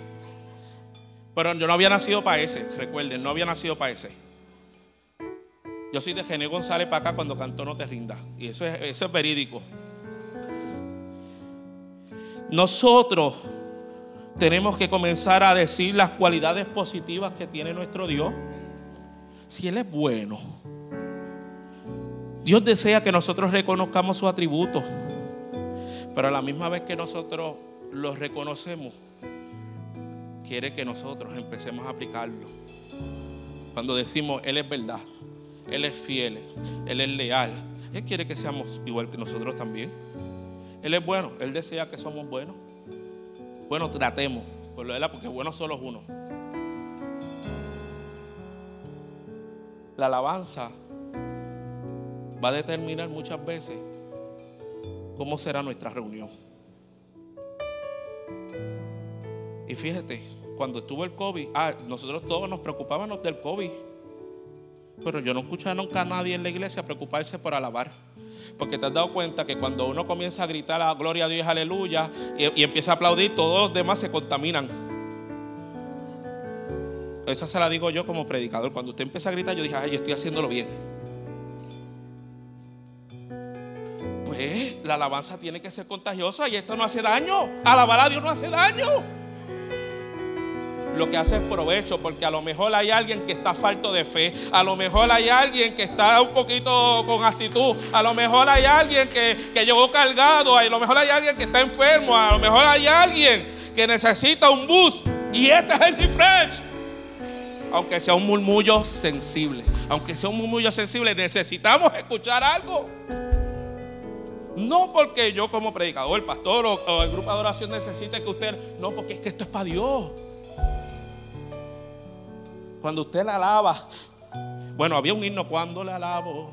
Pero yo no había nacido para ese, recuerden, no había nacido para ese. Yo soy de Gené González para acá cuando cantó No te rindas. Y eso es, eso es verídico. Nosotros tenemos que comenzar a decir las cualidades positivas que tiene nuestro Dios. Si Él es bueno Dios desea que nosotros reconozcamos sus atributos, pero a la misma vez que nosotros los reconocemos, quiere que nosotros empecemos a aplicarlo. Cuando decimos, Él es verdad, Él es fiel, Él es leal, Él quiere que seamos igual que nosotros también. Él es bueno, Él desea que somos buenos. Bueno, tratemos, por lo de la, porque bueno solo es uno. La alabanza va a determinar muchas veces cómo será nuestra reunión. Y fíjate, cuando estuvo el COVID, ah, nosotros todos nos preocupábamos del COVID. Pero yo no escuché nunca a nadie en la iglesia preocuparse por alabar. Porque te has dado cuenta que cuando uno comienza a gritar la gloria a Dios, aleluya, y, y empieza a aplaudir, todos los demás se contaminan. Eso se la digo yo como predicador. Cuando usted empieza a gritar, yo dije, ay, yo estoy haciéndolo bien. La alabanza tiene que ser contagiosa y esto no hace daño. Alabar a Dios no hace daño. Lo que hace es provecho, porque a lo mejor hay alguien que está falto de fe, a lo mejor hay alguien que está un poquito con actitud, a lo mejor hay alguien que, que llegó cargado, a lo mejor hay alguien que está enfermo, a lo mejor hay alguien que necesita un bus y este es el refresh. Aunque sea un murmullo sensible, aunque sea un murmullo sensible, necesitamos escuchar algo. No porque yo como predicador, el pastor o, el grupo de adoración necesite que usted, no, porque es que esto es para Dios. Cuando usted la alaba, bueno, había un himno cuando la alabo.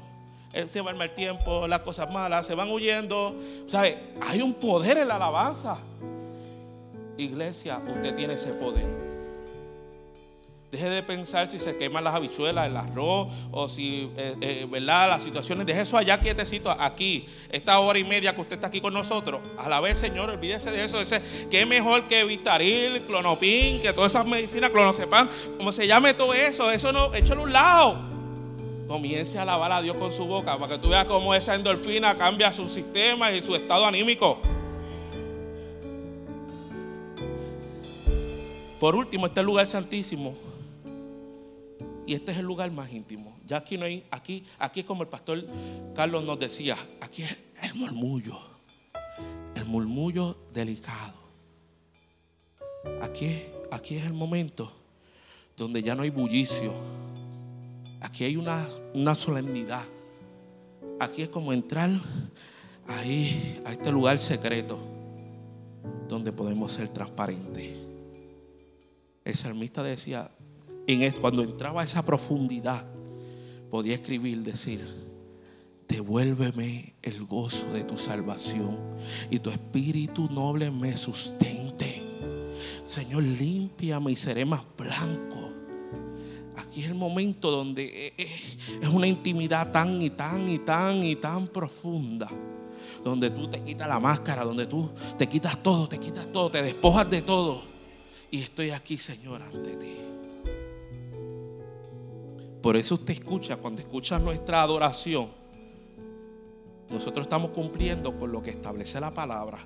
Él se va el mal tiempo, las cosas malas se van huyendo. ¿Sabe? Hay un poder en la alabanza. Iglesia, usted tiene ese poder. Deje de pensar si se queman las habichuelas, el arroz, o si, eh, eh, ¿verdad? Las situaciones. Deje eso allá quietecito, aquí. Esta hora y media que usted está aquí con nosotros. A la vez, Señor, olvídese de eso. Que es mejor que Vitaril, Clonopin, que todas esas medicinas, Clonosepan, como se llame todo eso, eso no, échalo a un lado. Comience a alabar a Dios con su boca para que tú veas cómo esa endorfina cambia su sistema y su estado anímico. Por último, este lugar santísimo y este es el lugar más íntimo. Ya aquí no hay, aquí, aquí como el pastor Carlos nos decía, aquí es el murmullo. El murmullo delicado. Aquí, aquí es el momento donde ya no hay bullicio. Aquí hay una, una solemnidad. Aquí es como entrar ahí, a este lugar secreto, donde podemos ser transparentes. El salmista decía, cuando entraba a esa profundidad, podía escribir, decir, devuélveme el gozo de tu salvación y tu espíritu noble me sustente. Señor, límpiame y seré más blanco. Aquí es el momento donde eh, eh, es una intimidad tan y tan y tan y tan profunda. Donde tú te quitas la máscara, donde tú te quitas todo, te quitas todo, te despojas de todo. Y estoy aquí, Señor, ante ti. Por eso usted escucha, cuando escucha nuestra adoración, nosotros estamos cumpliendo con lo que establece la palabra.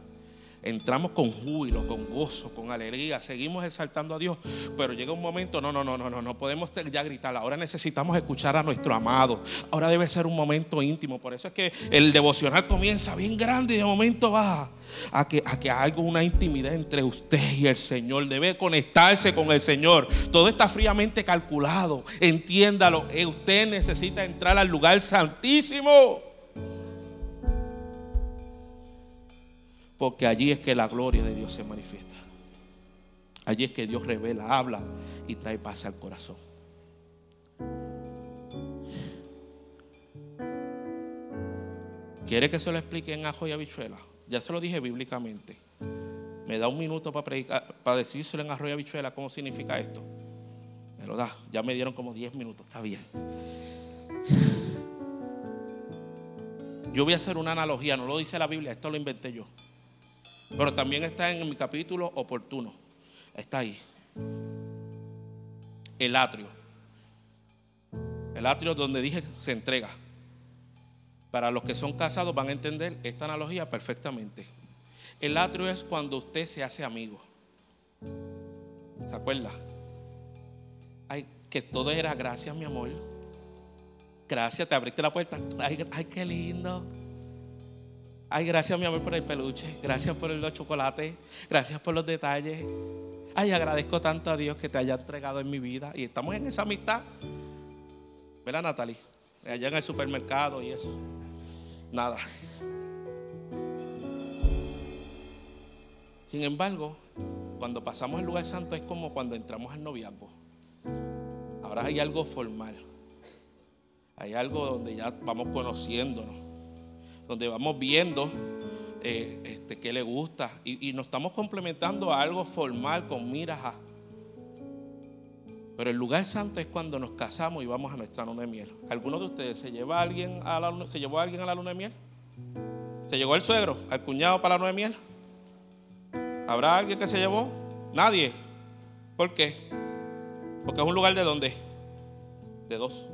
Entramos con júbilo, con gozo, con alegría, seguimos exaltando a Dios, pero llega un momento, no, no, no, no, no, no podemos ya gritar, ahora necesitamos escuchar a nuestro amado, ahora debe ser un momento íntimo, por eso es que el devocional comienza bien grande y de momento baja a que, a que algo, una intimidad entre usted y el Señor. Debe conectarse con el Señor. Todo está fríamente calculado. Entiéndalo. Eh, usted necesita entrar al lugar santísimo. Porque allí es que la gloria de Dios se manifiesta. Allí es que Dios revela, habla y trae paz al corazón. ¿Quiere que se lo explique en ajo y habichuela? Ya se lo dije bíblicamente. Me da un minuto para, predicar, para decírselo en arroyo bichuela cómo significa esto. Me lo da. Ya me dieron como 10 minutos. Está bien. Yo voy a hacer una analogía. No lo dice la Biblia. Esto lo inventé yo. Pero también está en mi capítulo oportuno. Está ahí. El atrio. El atrio donde dije se entrega. Para los que son casados van a entender esta analogía perfectamente. El atrio es cuando usted se hace amigo. ¿Se acuerda? Ay, que todo era gracias, mi amor. Gracias, te abriste la puerta. Ay, ay, qué lindo. Ay, gracias, mi amor, por el peluche. Gracias por los chocolates. Gracias por los detalles. Ay, agradezco tanto a Dios que te haya entregado en mi vida. Y estamos en esa amistad. ¿Verdad, Natalie? Allá en el supermercado y eso nada. Sin embargo, cuando pasamos el lugar santo es como cuando entramos al noviazgo. Ahora hay algo formal. Hay algo donde ya vamos conociéndonos. Donde vamos viendo eh, este, qué le gusta. Y, nos estamos complementando a algo formal con miras a pero el lugar santo es cuando nos casamos y vamos a nuestra luna de miel. ¿Alguno de ustedes se, lleva a alguien a la, se llevó a alguien a la luna de miel? ¿Se llegó el suegro, al cuñado para la luna de miel? ¿Habrá alguien que se llevó? Nadie. ¿Por qué? Porque es un lugar de dónde? De dos.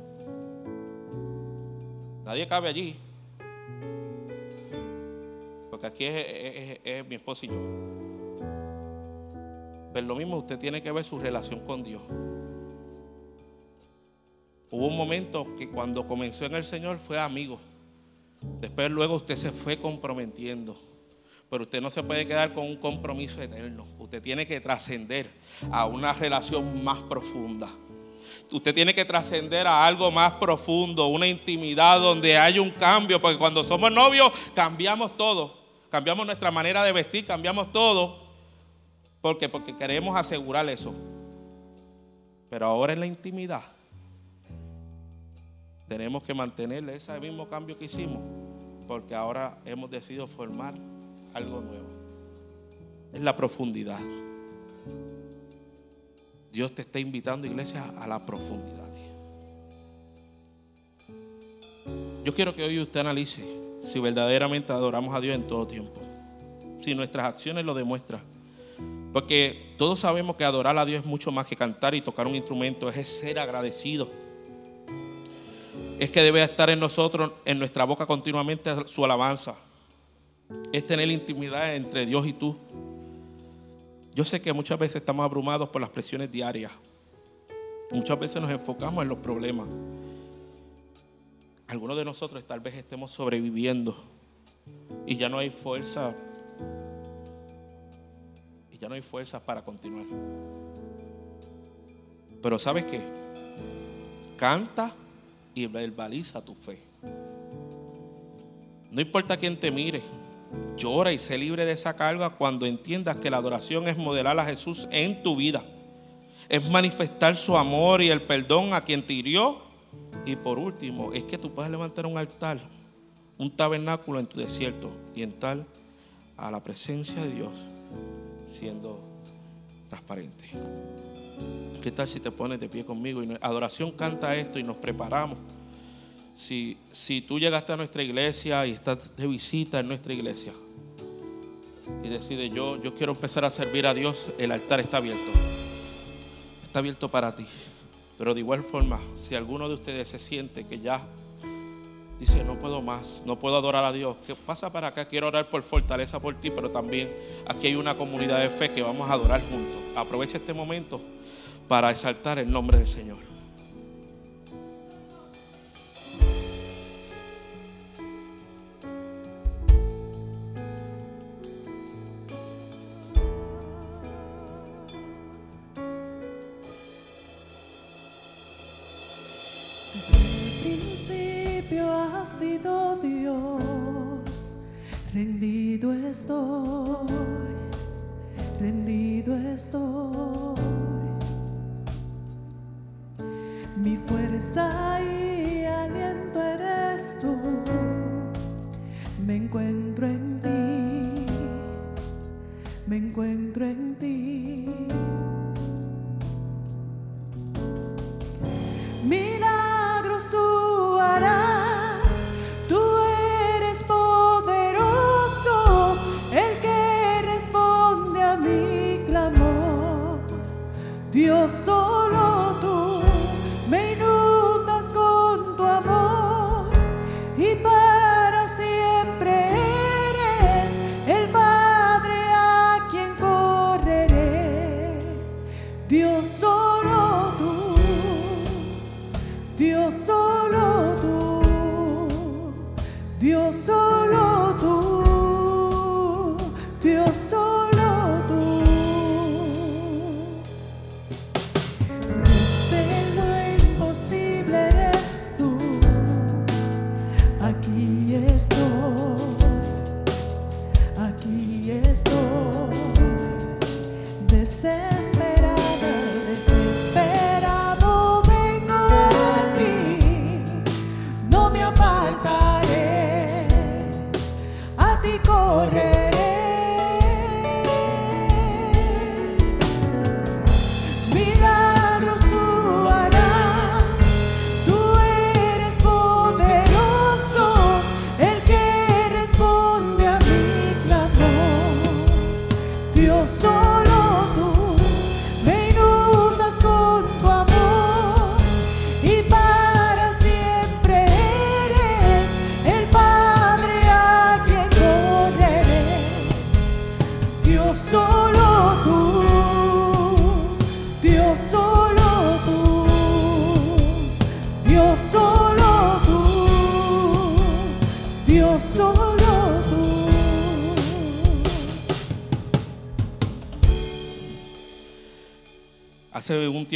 Nadie cabe allí. Porque aquí es, mi esposo y yo. Pero lo mismo usted tiene que ver su relación con Dios. Hubo un momento que cuando comenzó en el Señor fue amigo. Después luego usted se fue comprometiendo. Pero usted no se puede quedar con un compromiso eterno. Usted tiene que trascender a una relación más profunda. Usted tiene que trascender a algo más profundo, una intimidad donde hay un cambio, porque cuando somos novios cambiamos todo. Cambiamos nuestra manera de vestir, cambiamos todo. ¿Por qué? Porque queremos asegurar eso. Pero ahora en la intimidad tenemos que mantener ese mismo cambio que hicimos, porque ahora hemos decidido formar algo nuevo. Es la profundidad. Dios te está invitando, iglesia, a la profundidad. Yo quiero que hoy usted analice si verdaderamente adoramos a Dios en todo tiempo. Si nuestras acciones lo demuestran. Porque todos sabemos que adorar a Dios es mucho más que cantar y tocar un instrumento, es ser agradecido. Es que debe estar en nosotros, en nuestra boca continuamente su alabanza. Es tener intimidad entre Dios y tú. Yo sé que muchas veces estamos abrumados por las presiones diarias. Muchas veces nos enfocamos en los problemas. Algunos de nosotros tal vez estemos sobreviviendo y ya no hay fuerza. Y ya no hay fuerza para continuar. Pero ¿sabes qué? Canta y verbaliza tu fe. No importa quién te mire, llora y sé libre de esa carga cuando entiendas que la adoración es modelar a Jesús en tu vida. Es manifestar su amor y el perdón a quien te hirió y por último, es que tú puedes levantar un altar, un tabernáculo en tu desierto y entrar a la presencia de Dios siendo transparente. ¿Qué tal si te pones de pie conmigo? Y adoración canta esto y nos preparamos. Si, si tú llegaste a nuestra iglesia y estás de visita en nuestra iglesia y decides yo, yo quiero empezar a servir a Dios, el altar está abierto. Está abierto para ti. Pero de igual forma, si alguno de ustedes se siente que ya dice, no puedo más, no puedo adorar a Dios, ¿qué pasa para acá? Quiero orar por fortaleza por ti, pero también aquí hay una comunidad de fe que vamos a adorar juntos. Aprovecha este momento para exaltar el nombre del Señor.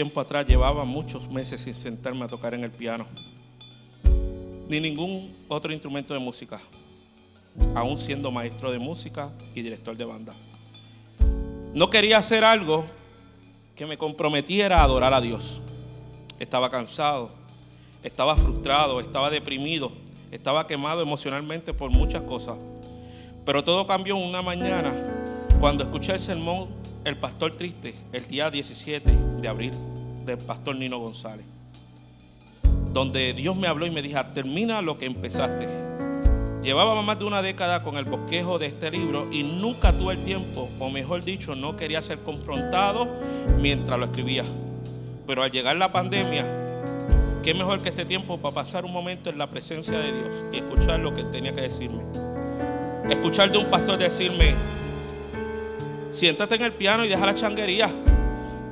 Tiempo atrás llevaba muchos meses sin sentarme a tocar en el piano, ni ningún otro instrumento de música, aún siendo maestro de música y director de banda. No quería hacer algo que me comprometiera a adorar a Dios. Estaba cansado, estaba frustrado, estaba deprimido, estaba quemado emocionalmente por muchas cosas. Pero todo cambió una mañana cuando escuché el sermón El Pastor Triste el día 17 de abril del Pastor Nino González, donde Dios me habló y me dijo, termina lo que empezaste. Llevaba más de una década con el bosquejo de este libro y nunca tuve el tiempo, o mejor dicho, no quería ser confrontado mientras lo escribía. Pero al llegar la pandemia, qué mejor que este tiempo para pasar un momento en la presencia de Dios y escuchar lo que tenía que decirme. Escuchar de un pastor decirme, siéntate en el piano y deja la changuería.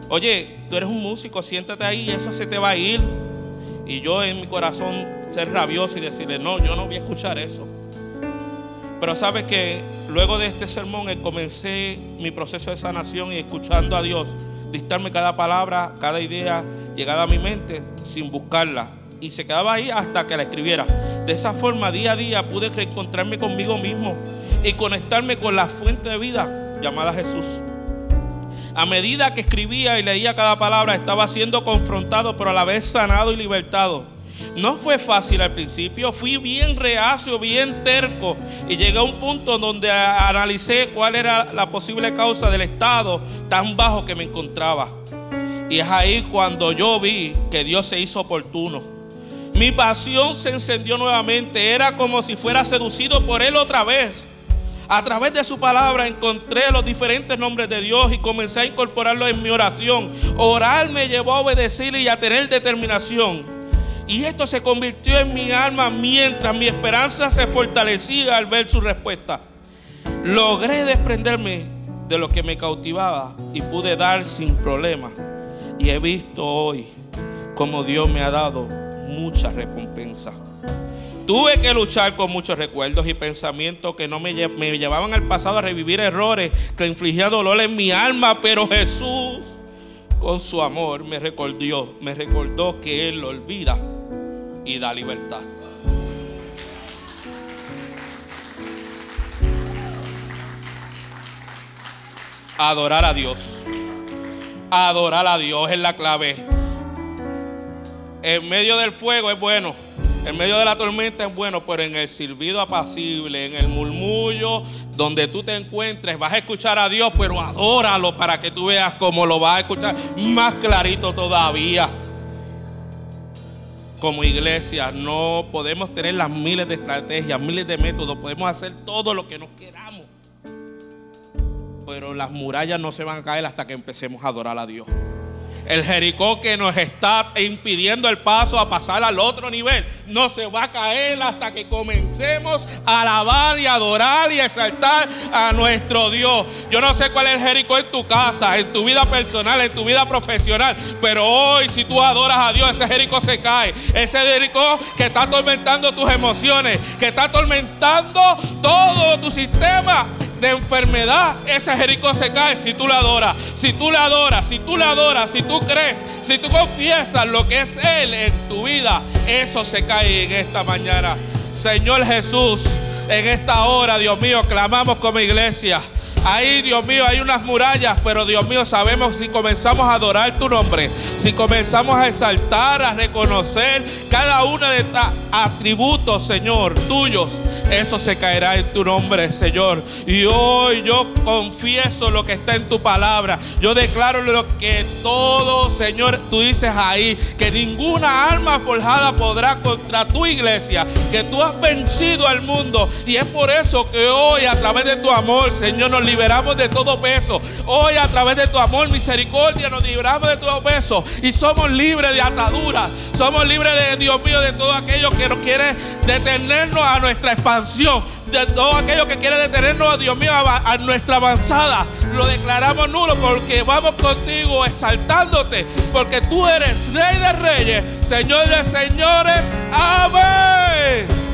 Oye, tú eres un músico, siéntate ahí y eso se te va a ir. Y yo en mi corazón ser rabioso y decirle, no, yo no voy a escuchar eso. Pero sabes que luego de este sermón eh, comencé mi proceso de sanación y escuchando a Dios, dictarme cada palabra, cada idea llegada a mi mente sin buscarla. Y se quedaba ahí hasta que la escribiera. De esa forma, día a día pude reencontrarme conmigo mismo y conectarme con la fuente de vida llamada Jesús. A medida que escribía y leía cada palabra, estaba siendo confrontado, pero a la vez sanado y libertado. No fue fácil al principio, fui bien reacio, bien terco y llegué a un punto donde analicé cuál era la posible causa del estado tan bajo que me encontraba. Y es ahí cuando yo vi que Dios se hizo oportuno. Mi pasión se encendió nuevamente, era como si fuera seducido por Él otra vez. A través de su palabra encontré los diferentes nombres de Dios y comencé a incorporarlos en mi oración. Orar me llevó a obedecerle y a tener determinación. Y esto se convirtió en mi alma mientras mi esperanza se fortalecía al ver su respuesta. Logré desprenderme de lo que me cautivaba y pude dar sin problema. Y he visto hoy como Dios me ha dado mucha recompensa. Tuve que luchar con muchos recuerdos y pensamientos que no me, me, llevaban al pasado a revivir errores que infligían dolor en mi alma, pero Jesús con su amor me recordó, me recordó que Él lo olvida y da libertad. Adorar a Dios. Adorar a Dios es la clave. En medio del fuego es bueno. En medio de la tormenta es bueno, pero en el silbido apacible, en el murmullo donde tú te encuentres, vas a escuchar a Dios, pero adóralo para que tú veas cómo lo vas a escuchar más clarito todavía. Como iglesia no podemos tener las miles de estrategias, miles de métodos, podemos hacer todo lo que nos queramos. Pero las murallas no se van a caer hasta que empecemos a adorar a Dios. El Jericó que nos está impidiendo el paso a pasar al otro nivel no se va a caer hasta que comencemos a alabar y adorar y exaltar a nuestro Dios. Yo no sé cuál es el Jericó en tu casa, en tu vida personal, en tu vida profesional, pero hoy si tú adoras a Dios, ese Jericó se cae. Ese Jericó que está atormentando tus emociones, que está atormentando todo tu sistema de enfermedad, ese Jericó se cae si tú la adoras. Si tú la adoras, si tú la adoras, si tú crees, si tú confiesas lo que es Él en tu vida, eso se cae en esta mañana. Señor Jesús, en esta hora, Dios mío, clamamos como iglesia. Ahí, Dios mío, hay unas murallas, pero Dios mío, sabemos si comenzamos a adorar tu nombre, si comenzamos a exaltar, a reconocer cada uno de estos atributos, Señor, tuyos eso se caerá en tu nombre, Señor. Y hoy yo confieso lo que está en tu palabra. Yo declaro lo que todo, Señor, tú dices ahí, que ninguna alma forjada podrá contra tu iglesia, que tú has vencido al mundo. Y es por eso que hoy, a través de tu amor, Señor, nos liberamos de todo peso. Hoy, a través de tu amor, misericordia, nos liberamos de todo peso. Y somos libres de ataduras. Somos libres de Dios mío, de todo aquello que nos quiere detenernos a nuestra de todo aquello que quiere detenernos, Dios mío, a, nuestra avanzada. Lo declaramos nulo porque vamos contigo exaltándote, porque tú eres Rey de Reyes, Señor de Señores. Amén.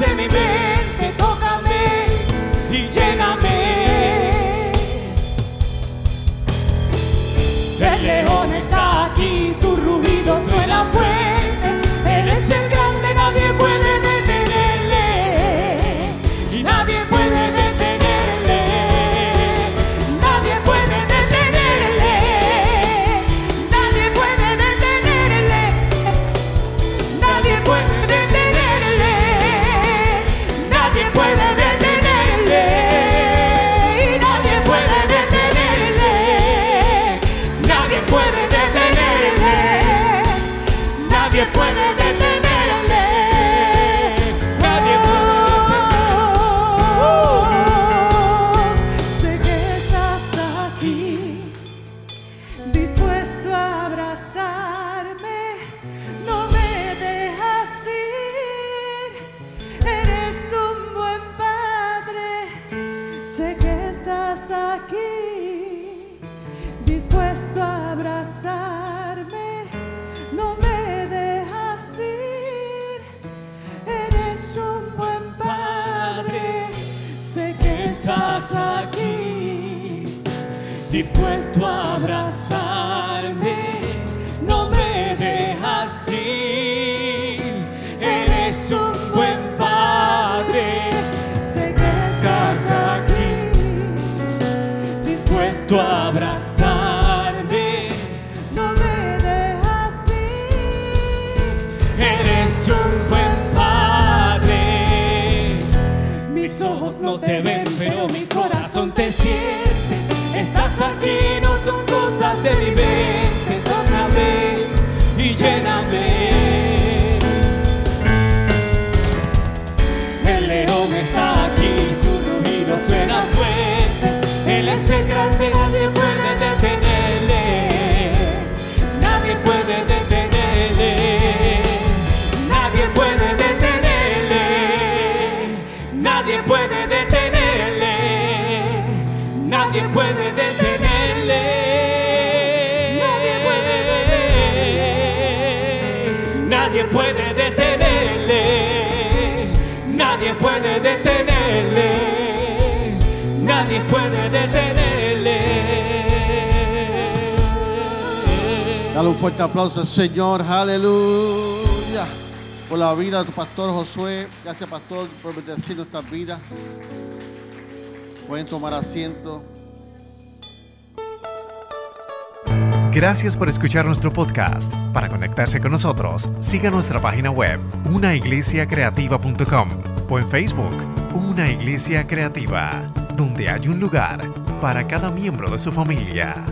Sostene, ven, tócame y lléname. El león está aquí, su rugido suena fuerte. Estás aquí, dispuesto a abrazarme, Puede detenerle. Dale un fuerte aplauso al Señor, aleluya. Por la vida de tu pastor Josué. Gracias, pastor, por bendecir nuestras vidas. Pueden tomar asiento. Gracias por escuchar nuestro podcast. Para conectarse con nosotros, siga nuestra página web, unaiglesiacreativa.com o en Facebook, Una Iglesia Creativa, donde hay un lugar para cada miembro de su familia.